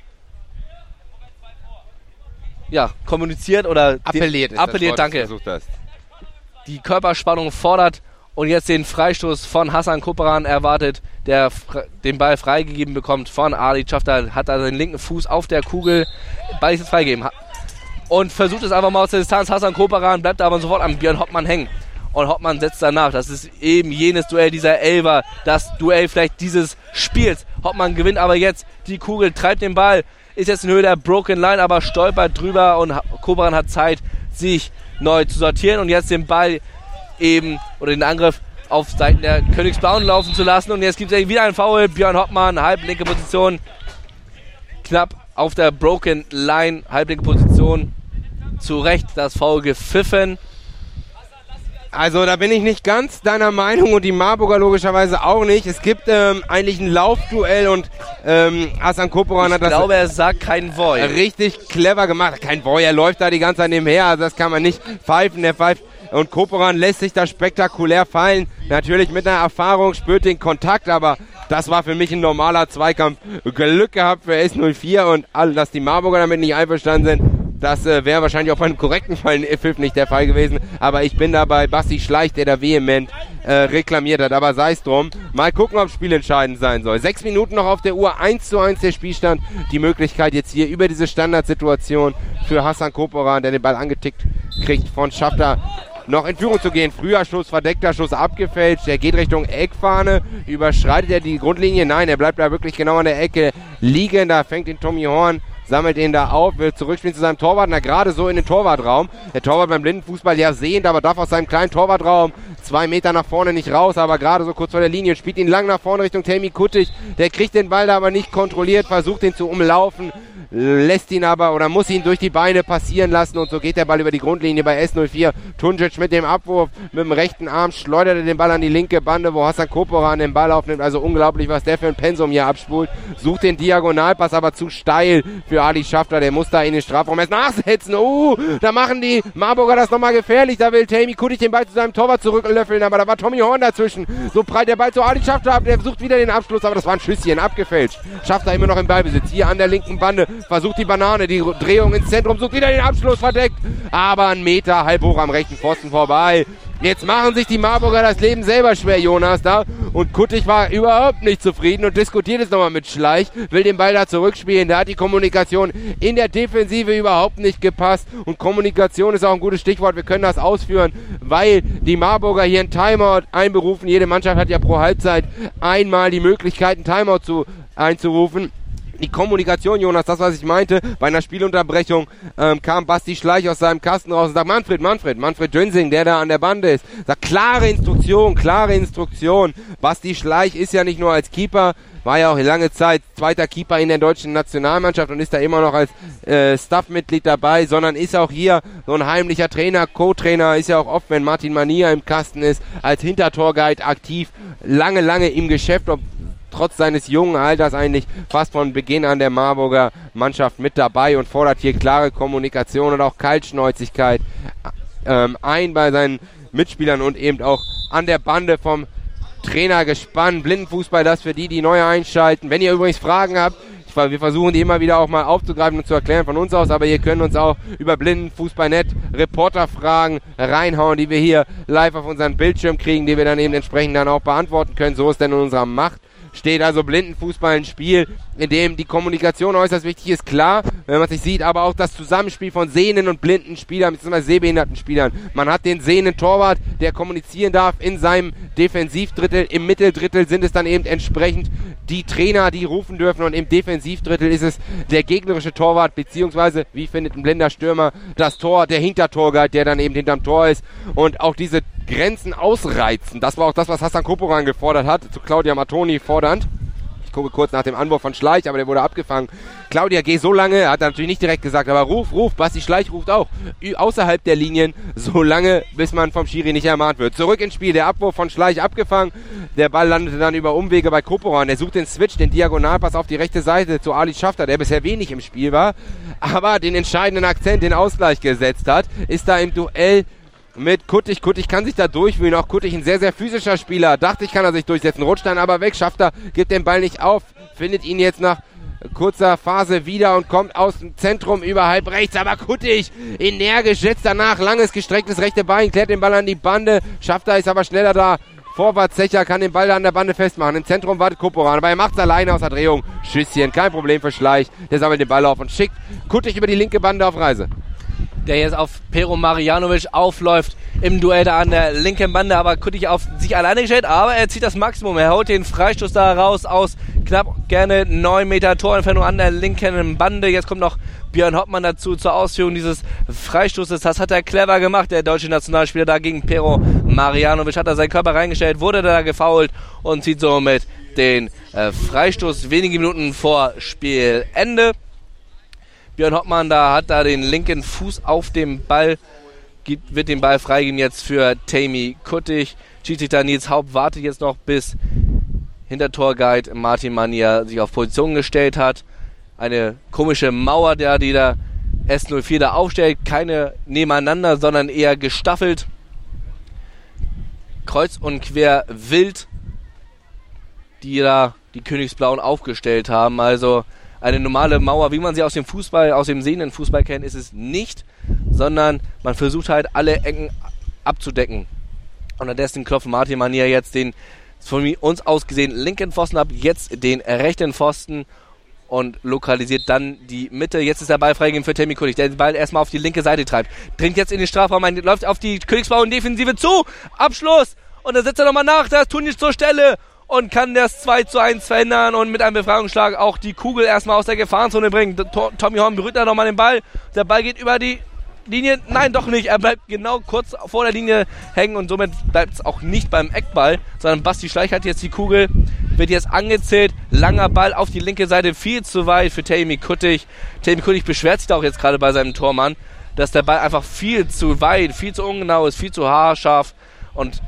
ja, kommuniziert oder appelliert, appelliert danke. Die Körperspannung fordert und jetzt den Freistoß von Hassan Kuperan erwartet, der den Ball freigegeben bekommt von Ali Schafter, hat da seinen linken Fuß auf der Kugel, Ball ist jetzt freigegeben und versucht es einfach mal aus der Distanz. Hassan Kuperan bleibt aber sofort am Björn Hoppmann hängen. Und Hoppmann setzt danach. Das ist eben jenes Duell dieser Elber, das Duell vielleicht dieses Spiels. Hoppmann gewinnt aber jetzt die Kugel, treibt den Ball, ist jetzt in Höhe der Broken Line, aber stolpert drüber. Und Kuperan hat Zeit, sich neu zu sortieren und jetzt den Ball eben oder den Angriff auf Seiten der Königsblauen laufen zu lassen. Und jetzt gibt es wieder einen Foul. Björn Hoppmann, halblinke Position, knapp auf der Broken Line, halblinke Position. Zu Recht das Foul gepfiffen. Also da bin ich nicht ganz deiner Meinung und die Marburger logischerweise auch nicht. Es gibt ähm, eigentlich ein Laufduell und ähm, Hassan Koporan hat das... Ich glaube, er sagt kein Voy. Richtig clever gemacht. Kein Voy, er läuft da die ganze Zeit nebenher, also das kann man nicht pfeifen. Der pfeift und Koperan lässt sich da spektakulär fallen. Natürlich mit einer Erfahrung, spürt den Kontakt, aber das war für mich ein normaler Zweikampf. Glück gehabt für S04 und all, dass die Marburger damit nicht einverstanden sind. Das äh, wäre wahrscheinlich auch einem korrekten Fall in Pfiff nicht der Fall gewesen. Aber ich bin da bei Basti Schleich, der da vehement äh, reklamiert hat. Aber sei es drum. Mal gucken, ob Spiel entscheidend sein soll. Sechs Minuten noch auf der Uhr. 1 zu 1 der Spielstand. Die Möglichkeit jetzt hier über diese Standardsituation für Hassan Koporan, der den Ball angetickt kriegt von Schafter noch in Führung zu gehen. Früher Schuss, verdeckter Schuss abgefälscht. Er geht Richtung Eckfahne. Überschreitet er die Grundlinie? Nein, er bleibt da wirklich genau an der Ecke liegen. Da fängt ihn Tommy Horn sammelt ihn da auf, will zurückspielen zu seinem Torwart, na gerade so in den Torwartraum. Der Torwart beim Blindenfußball ja sehend, aber darf aus seinem kleinen Torwartraum zwei Meter nach vorne nicht raus, aber gerade so kurz vor der Linie spielt ihn lang nach vorne Richtung Tammy Kuttig. Der kriegt den Ball da aber nicht kontrolliert, versucht ihn zu umlaufen, lässt ihn aber oder muss ihn durch die Beine passieren lassen und so geht der Ball über die Grundlinie bei S04. Tunjic mit dem Abwurf mit dem rechten Arm schleudert er den Ball an die linke Bande, wo Hassan Kopora an den Ball aufnimmt. Also unglaublich, was der für ein Pensum hier abspult. Sucht den Diagonalpass aber zu steil für Ali Schafter. Der muss da in den Strafraum erst nachsetzen. Oh, da machen die Marburger das nochmal gefährlich. Da will Tammy Kuttig den Ball zu seinem Torwart zurücklöffeln, aber da war Tommy Horn dazwischen. So prallt der Ball zu Ali Schafter ab. Der sucht wieder den Abschluss, aber das war ein Schüsschen, abgefälscht. Schafter immer noch im Ballbesitz. Hier an der linken Bande versucht die Banane, die Drehung ins Zentrum, sucht wieder den Abschluss verdeckt, aber ein Meter halb hoch am rechten Pfosten vorbei. Jetzt machen sich die Marburger das Leben selber schwer, Jonas, da. Und Kuttig war überhaupt nicht zufrieden und diskutiert jetzt nochmal mit Schleich, will den Ball da zurückspielen. Da hat die Kommunikation in der Defensive überhaupt nicht gepasst. Und Kommunikation ist auch ein gutes Stichwort. Wir können das ausführen, weil die Marburger hier ein Timeout einberufen. Jede Mannschaft hat ja pro Halbzeit einmal die Möglichkeit, ein Timeout zu, einzurufen. Die Kommunikation, Jonas, das, was ich meinte, bei einer Spielunterbrechung ähm, kam Basti Schleich aus seinem Kasten raus und sagt, Manfred, Manfred, Manfred Dönsing, der da an der Bande ist, sagt, klare Instruktion, klare Instruktion. Basti Schleich ist ja nicht nur als Keeper war ja auch lange Zeit zweiter Keeper in der deutschen Nationalmannschaft und ist da immer noch als äh, Staffmitglied dabei, sondern ist auch hier so ein heimlicher Trainer, Co-Trainer, ist ja auch oft, wenn Martin Mania im Kasten ist, als Hintertorguide aktiv, lange, lange im Geschäft, ob, trotz seines jungen Alters eigentlich fast von Beginn an der Marburger Mannschaft mit dabei und fordert hier klare Kommunikation und auch Kaltschnäuzigkeit ähm, ein bei seinen Mitspielern und eben auch an der Bande vom Trainer gespannt. Blindenfußball, das für die, die neu einschalten. Wenn ihr übrigens Fragen habt, wir versuchen die immer wieder auch mal aufzugreifen und zu erklären von uns aus, aber ihr könnt uns auch über Blindenfußball.net Reporterfragen reinhauen, die wir hier live auf unseren Bildschirm kriegen, die wir dann eben entsprechend dann auch beantworten können. So ist denn in unserer Macht steht also Blindenfußball ein Spiel, in dem die Kommunikation äußerst wichtig ist, klar, wenn man sich sieht, aber auch das Zusammenspiel von sehenden und blinden Spielern, beziehungsweise sehbehinderten Spielern. Man hat den sehenden Torwart, der kommunizieren darf in seinem Defensivdrittel, im Mitteldrittel sind es dann eben entsprechend die Trainer, die rufen dürfen und im Defensivdrittel ist es der gegnerische Torwart, beziehungsweise, wie findet ein blinder Stürmer, das Tor, der Hintertorguide, der dann eben hinterm Tor ist und auch diese Grenzen ausreizen. Das war auch das, was Hassan Koporan gefordert hat, zu Claudia Matoni fordernd. Ich gucke kurz nach dem Anwurf von Schleich, aber der wurde abgefangen. Claudia, geh so lange, hat er natürlich nicht direkt gesagt, aber ruf, ruf, Basti Schleich ruft auch. Außerhalb der Linien, so lange, bis man vom Schiri nicht ermahnt wird. Zurück ins Spiel, der Abwurf von Schleich abgefangen. Der Ball landete dann über Umwege bei Koporan. Der sucht den Switch, den Diagonalpass auf die rechte Seite zu Ali Schafter, der bisher wenig im Spiel war, aber den entscheidenden Akzent, den Ausgleich gesetzt hat, ist da im Duell mit Kuttig. Kuttig kann sich da durchwühlen. Auch Kuttig ein sehr, sehr physischer Spieler. Dachte ich, kann er sich durchsetzen. Rutscht dann aber weg. Schafft er, gibt den Ball nicht auf. Findet ihn jetzt nach kurzer Phase wieder und kommt aus dem Zentrum über halb rechts. Aber Kuttig energisch setzt danach. Langes gestrecktes rechte Bein. Klärt den Ball an die Bande. Schafft er, ist aber schneller da. Vorwärts Zecher kann den Ball da an der Bande festmachen. Im Zentrum wartet Koporan, aber er macht es alleine aus der Drehung. Schüsschen, kein Problem für Schleich. Der sammelt den Ball auf und schickt Kuttig über die linke Bande auf Reise der jetzt auf Pero Marjanovic aufläuft im Duell da an der linken Bande, aber Kuttig auf sich alleine gestellt, aber er zieht das Maximum. Er haut den Freistoß da raus aus knapp gerne 9 Meter Torentfernung an der linken Bande. Jetzt kommt noch Björn Hoppmann dazu zur Ausführung dieses Freistoßes. Das hat er clever gemacht, der deutsche Nationalspieler da gegen Pero Marjanovic. Hat er seinen Körper reingestellt, wurde da gefault und zieht somit den äh, Freistoß wenige Minuten vor Spielende. Björn Hoppmann da hat da den linken Fuß auf dem Ball, gibt, wird den Ball freigeben jetzt für Tammy Kuttig. Schiedsrichter Nils Haupt wartet jetzt noch, bis Hintertorguide Martin Mania sich auf Position gestellt hat. Eine komische Mauer, der die da S04 da aufstellt. Keine nebeneinander, sondern eher gestaffelt. Kreuz und quer wild, die da die Königsblauen aufgestellt haben. Also eine normale Mauer, wie man sie aus dem Fußball, aus dem sehenden Fußball kennt, ist es nicht, sondern man versucht halt alle Ecken abzudecken. Unterdessen klopft Martin Manier jetzt den von uns aus gesehen linken Pfosten ab, jetzt den rechten Pfosten und lokalisiert dann die Mitte. Jetzt ist der Ball freigegeben für Temi Kulich, der den Ball erstmal auf die linke Seite treibt. Dringt jetzt in den Strafraum ein, läuft auf die Königsblauen Defensive zu. Abschluss! Und dann setzt er nochmal nach, da ist Tunis zur Stelle und kann das 2 zu 1 verändern und mit einem Befreiungsschlag auch die Kugel erstmal aus der Gefahrenzone bringen. Tommy Horn berührt da nochmal den Ball. Der Ball geht über die Linie. Nein, doch nicht. Er bleibt genau kurz vor der Linie hängen und somit bleibt es auch nicht beim Eckball, sondern Basti Schleich hat jetzt die Kugel, wird jetzt angezählt. Langer Ball auf die linke Seite, viel zu weit für Tammy Kuttig. Tammy Kuttig beschwert sich da auch jetzt gerade bei seinem Tormann, dass der Ball einfach viel zu weit, viel zu ungenau ist, viel zu haarscharf und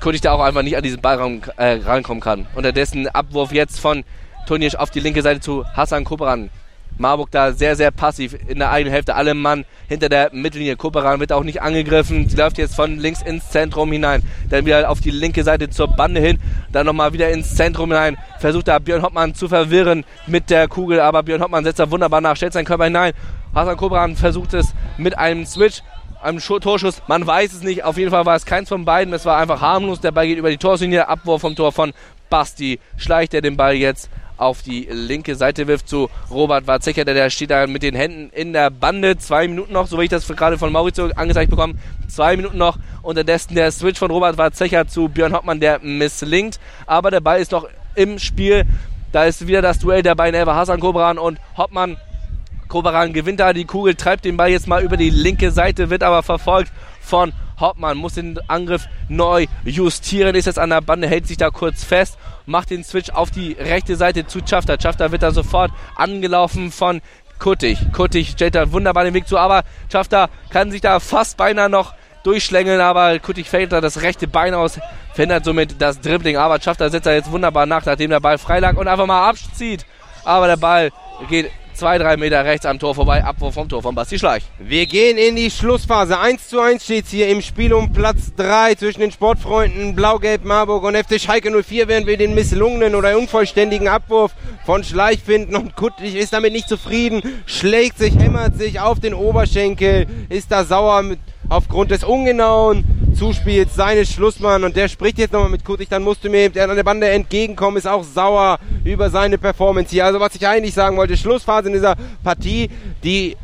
König da auch einfach nicht an diesen Ball ran, äh, rankommen kann. Unterdessen Abwurf jetzt von Tonisch auf die linke Seite zu Hassan Kubran. Marburg da sehr, sehr passiv in der eigenen Hälfte. Alle Mann hinter der Mittellinie. Koperan wird auch nicht angegriffen. Sie läuft jetzt von links ins Zentrum hinein. Dann wieder auf die linke Seite zur Bande hin. Dann nochmal wieder ins Zentrum hinein. Versucht da Björn Hoppmann zu verwirren mit der Kugel. Aber Björn Hoppmann setzt da wunderbar nach, stellt seinen Körper hinein. Hassan Koperan versucht es mit einem Switch einem Torschuss. Man weiß es nicht. Auf jeden Fall war es keins von beiden. Es war einfach harmlos. Der Ball geht über die Torslinie. Abwurf vom Tor von Basti. Schleicht er den Ball jetzt auf die linke Seite wirft zu Robert Warzecher, der, der steht da mit den Händen in der Bande. Zwei Minuten noch, so wie ich das gerade von Maurizio angezeigt bekomme. Zwei Minuten noch. Unterdessen der Switch von Robert Warzecher zu Björn Hoppmann, der misslingt. Aber der Ball ist noch im Spiel. Da ist wieder das Duell der beiden Elfer Hasan Kobran und Hoppmann. Kobran gewinnt da die Kugel, treibt den Ball jetzt mal über die linke Seite, wird aber verfolgt von Hoppmann, muss den Angriff neu justieren, ist jetzt an der Bande, hält sich da kurz fest, macht den Switch auf die rechte Seite zu Schafter. Schafter wird da sofort angelaufen von Kuttig. Kuttig stellt da wunderbar den Weg zu, aber Schafter kann sich da fast beinahe noch durchschlängeln, aber Kuttig fällt da das rechte Bein aus, verhindert somit das Dribbling, aber Schafter setzt da jetzt wunderbar nach, nachdem der Ball frei lag und einfach mal abzieht. Aber der Ball geht zwei, drei Meter rechts am Tor vorbei. Abwurf vom Tor von Basti Schleich. Wir gehen in die Schlussphase. 1 zu 1 steht hier im Spiel um Platz 3 zwischen den Sportfreunden Blau-Gelb Marburg und FC Schalke 04, während wir den misslungenen oder unvollständigen Abwurf von Schleich finden. Und Kuttlich ist damit nicht zufrieden, schlägt sich, hämmert sich auf den Oberschenkel, ist da sauer mit aufgrund des ungenauen Zuspiels seines Schlussmann und der spricht jetzt nochmal mit Kutig, dann musst du mir eben an der Bande entgegenkommen, ist auch sauer über seine Performance hier. Also was ich eigentlich sagen wollte, Schlussphase in dieser Partie, die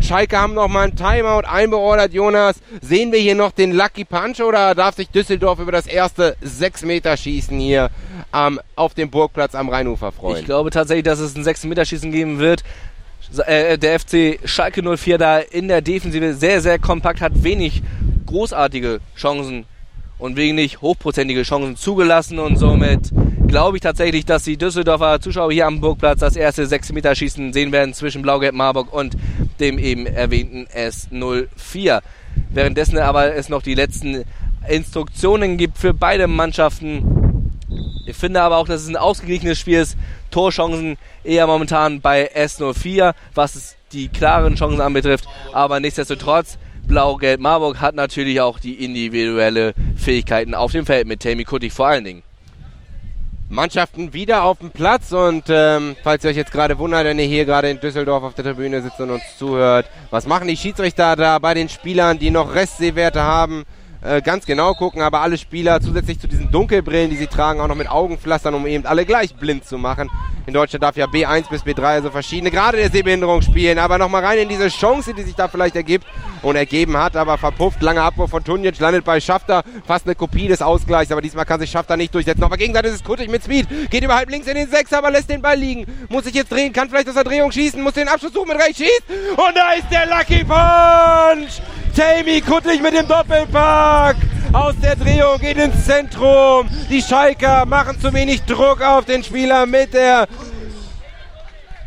Schalke haben nochmal ein Timeout einbeordert, Jonas. Sehen wir hier noch den Lucky Punch oder darf sich Düsseldorf über das erste 6 Meter Schießen hier ähm, auf dem Burgplatz am Rheinufer freuen? Ich glaube tatsächlich, dass es ein 6 Meter Schießen geben wird äh, der FC Schalke 04 da in der Defensive sehr, sehr kompakt, hat wenig großartige Chancen und wenig hochprozentige Chancen zugelassen und somit glaube ich tatsächlich, dass die Düsseldorfer Zuschauer hier am Burgplatz das erste 6-Meter-Schießen sehen werden zwischen Blau-Gelb Marburg und dem eben erwähnten S04. Währenddessen aber es noch die letzten Instruktionen gibt für beide Mannschaften. Ich finde aber auch, dass es ein ausgeglichenes Spiel ist. Torchancen eher momentan bei S04, was die klaren Chancen anbetrifft. Aber nichtsdestotrotz, Blau-Gelb Marburg hat natürlich auch die individuelle Fähigkeiten auf dem Feld mit Tammy Kuttig vor allen Dingen. Mannschaften wieder auf dem Platz und ähm, falls ihr euch jetzt gerade wundert, wenn ihr hier gerade in Düsseldorf auf der Tribüne sitzt und uns zuhört, was machen die Schiedsrichter da bei den Spielern, die noch Restsehwerte haben? Äh, ganz genau gucken, aber alle Spieler zusätzlich zu diesen Dunkelbrillen, die sie tragen, auch noch mit Augenpflastern, um eben alle gleich blind zu machen. In Deutschland darf ja B1 bis B3, also verschiedene Grade der Sehbehinderung spielen. Aber nochmal rein in diese Chance, die sich da vielleicht ergibt und ergeben hat, aber verpufft. Langer Abwurf von Tunjic, landet bei Schafter. Fast eine Kopie des Ausgleichs, aber diesmal kann sich Schafter nicht durchsetzen. Auf der Gegenseite ist es Kuttig mit Speed. Geht überhalb links in den Sechs, aber lässt den Ball liegen. Muss sich jetzt drehen, kann vielleicht aus der Drehung schießen, muss den Abschluss suchen mit rechts schießt. Und da ist der Lucky Punch! Tammy Kuttig mit dem Doppelpack! aus der Drehung geht ins Zentrum. Die Schalker machen zu wenig Druck auf den Spieler mit der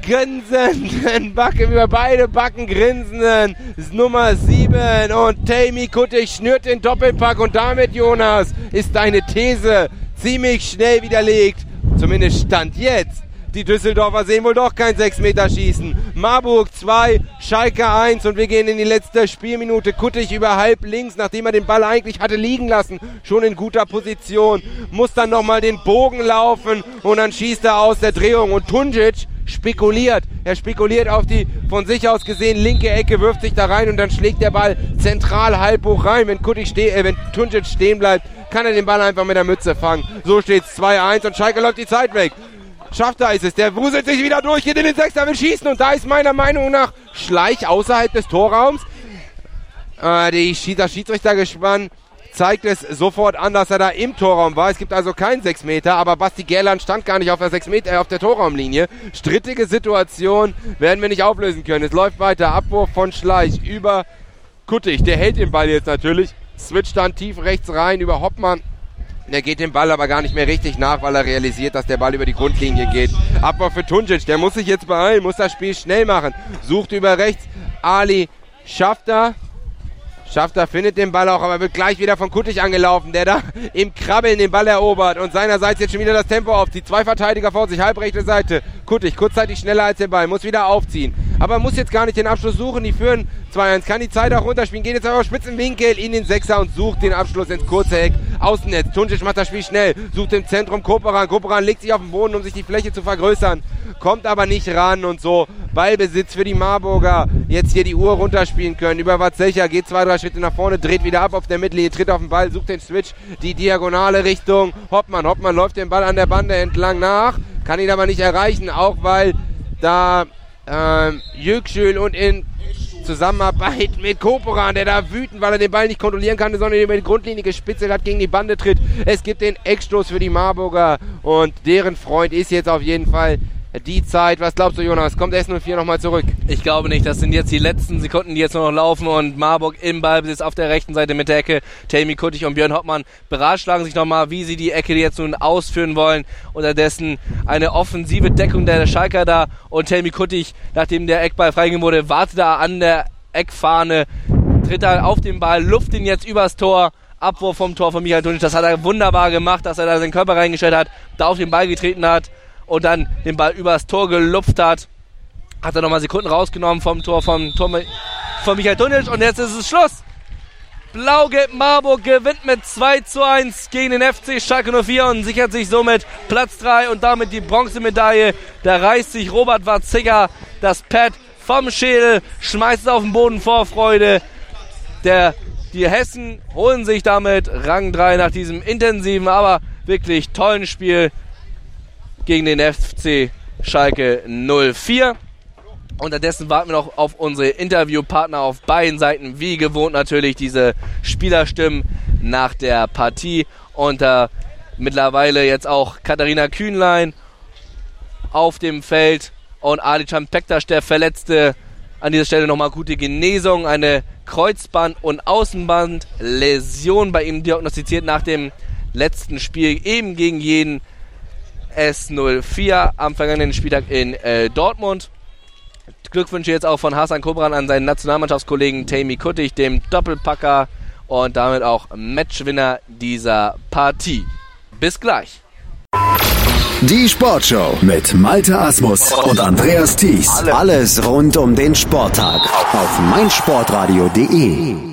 grinsenden Backen, über beide Backen grinsenden Nummer 7 und Tammy Kuttig schnürt den Doppelpack und damit, Jonas, ist deine These ziemlich schnell widerlegt. Zumindest Stand jetzt. Die Düsseldorfer sehen wohl doch kein 6-Meter-Schießen. Marburg 2, Schalke 1 und wir gehen in die letzte Spielminute. Kuttig über halb links, nachdem er den Ball eigentlich hatte liegen lassen. Schon in guter Position. Muss dann nochmal den Bogen laufen und dann schießt er aus der Drehung. Und Tunjic spekuliert. Er spekuliert auf die von sich aus gesehen linke Ecke, wirft sich da rein und dann schlägt der Ball zentral halb hoch rein. Wenn Kuttig ste äh, wenn Tunjic stehen bleibt, kann er den Ball einfach mit der Mütze fangen. So steht es 2-1 und Schalke läuft die Zeit weg. Schafft er ist es. Der wuselt sich wieder durch, geht in den Sechster, will schießen. Und da ist meiner Meinung nach Schleich außerhalb des Torraums. Äh, die, das Schiedsrichtergespann zeigt es sofort an, dass er da im Torraum war. Es gibt also keinen 6 Meter, aber Basti Gerland stand gar nicht auf der 6 Meter, äh, auf der Torraumlinie. Strittige Situation werden wir nicht auflösen können. Es läuft weiter. Abwurf von Schleich über Kuttig. Der hält den Ball jetzt natürlich. Switcht dann tief rechts rein über Hoppmann. Der geht dem Ball aber gar nicht mehr richtig nach, weil er realisiert, dass der Ball über die Grundlinie geht. Abwurf für Tunjic, der muss sich jetzt beeilen, muss das Spiel schnell machen. Sucht über rechts. Ali schafft er. Schafter findet den Ball auch, aber wird gleich wieder von Kuttig angelaufen, der da im Krabbeln den Ball erobert und seinerseits jetzt schon wieder das Tempo aufzieht. Zwei Verteidiger vor sich, halbrechte Seite. Kuttig kurzzeitig schneller als der Ball, muss wieder aufziehen. Aber muss jetzt gar nicht den Abschluss suchen, die führen 2-1, kann die Zeit auch runterspielen, geht jetzt aber auf Spitzenwinkel in den Sechser und sucht den Abschluss ins kurze Eck. Außennetz, Tunjic macht das Spiel schnell, sucht im Zentrum Koperan. Koperan legt sich auf den Boden, um sich die Fläche zu vergrößern, kommt aber nicht ran und so. Ballbesitz für die Marburger, jetzt hier die Uhr runterspielen können. Über Watzecher geht zwei, drei Schritte nach vorne, dreht wieder ab auf der Mittellinie, tritt auf den Ball, sucht den Switch, die diagonale Richtung Hoppmann. Hoppmann läuft den Ball an der Bande entlang nach, kann ihn aber nicht erreichen, auch weil da ähm, Yüksel und in Zusammenarbeit mit Koporan, der da wütend, weil er den Ball nicht kontrollieren kann, sondern über die Grundlinie gespitzelt hat, gegen die Bande tritt. Es gibt den Eckstoß für die Marburger und deren Freund ist jetzt auf jeden Fall die Zeit. Was glaubst du, Jonas? Kommt S04 nochmal zurück? Ich glaube nicht. Das sind jetzt die letzten Sekunden, die jetzt nur noch laufen und Marburg im Ballbesitz auf der rechten Seite mit der Ecke. Tammy Kuttig und Björn Hoppmann beratschlagen sich nochmal, wie sie die Ecke jetzt nun ausführen wollen. Unterdessen eine offensive Deckung der Schalker da und Tammy Kuttig, nachdem der Eckball freigegeben wurde, wartet da an der Eckfahne, tritt da auf den Ball, luft ihn jetzt übers Tor. Abwurf vom Tor von Michael Tunic. Das hat er wunderbar gemacht, dass er da seinen Körper reingestellt hat, da auf den Ball getreten hat und dann den Ball übers Tor gelupft hat. Hat er nochmal Sekunden rausgenommen vom Tor vom von Michael Tunic und jetzt ist es Schluss. Blau-Gelb Marburg gewinnt mit 2 zu 1 gegen den FC Schalke 04 und sichert sich somit Platz 3 und damit die Bronzemedaille. Da reißt sich Robert Warzigger das Pad vom Schädel, schmeißt es auf den Boden vor Freude. Der, die Hessen holen sich damit Rang 3 nach diesem intensiven, aber wirklich tollen Spiel gegen den FC Schalke 04. Unterdessen warten wir noch auf unsere Interviewpartner auf beiden Seiten. Wie gewohnt natürlich diese Spielerstimmen nach der Partie. Und äh, mittlerweile jetzt auch Katharina Kühnlein auf dem Feld und Alican Pektas, der Verletzte. An dieser Stelle nochmal gute Genesung. Eine Kreuzband- und Außenbandläsion bei ihm diagnostiziert nach dem letzten Spiel eben gegen jeden S04 am vergangenen Spieltag in äh, Dortmund. Glückwünsche jetzt auch von Hasan Kobran an seinen Nationalmannschaftskollegen Tammy Kuttig, dem Doppelpacker und damit auch Matchwinner dieser Partie. Bis gleich. Die Sportshow mit Malte Asmus und Andreas Thies. Alles rund um den Sporttag auf meinsportradio.de.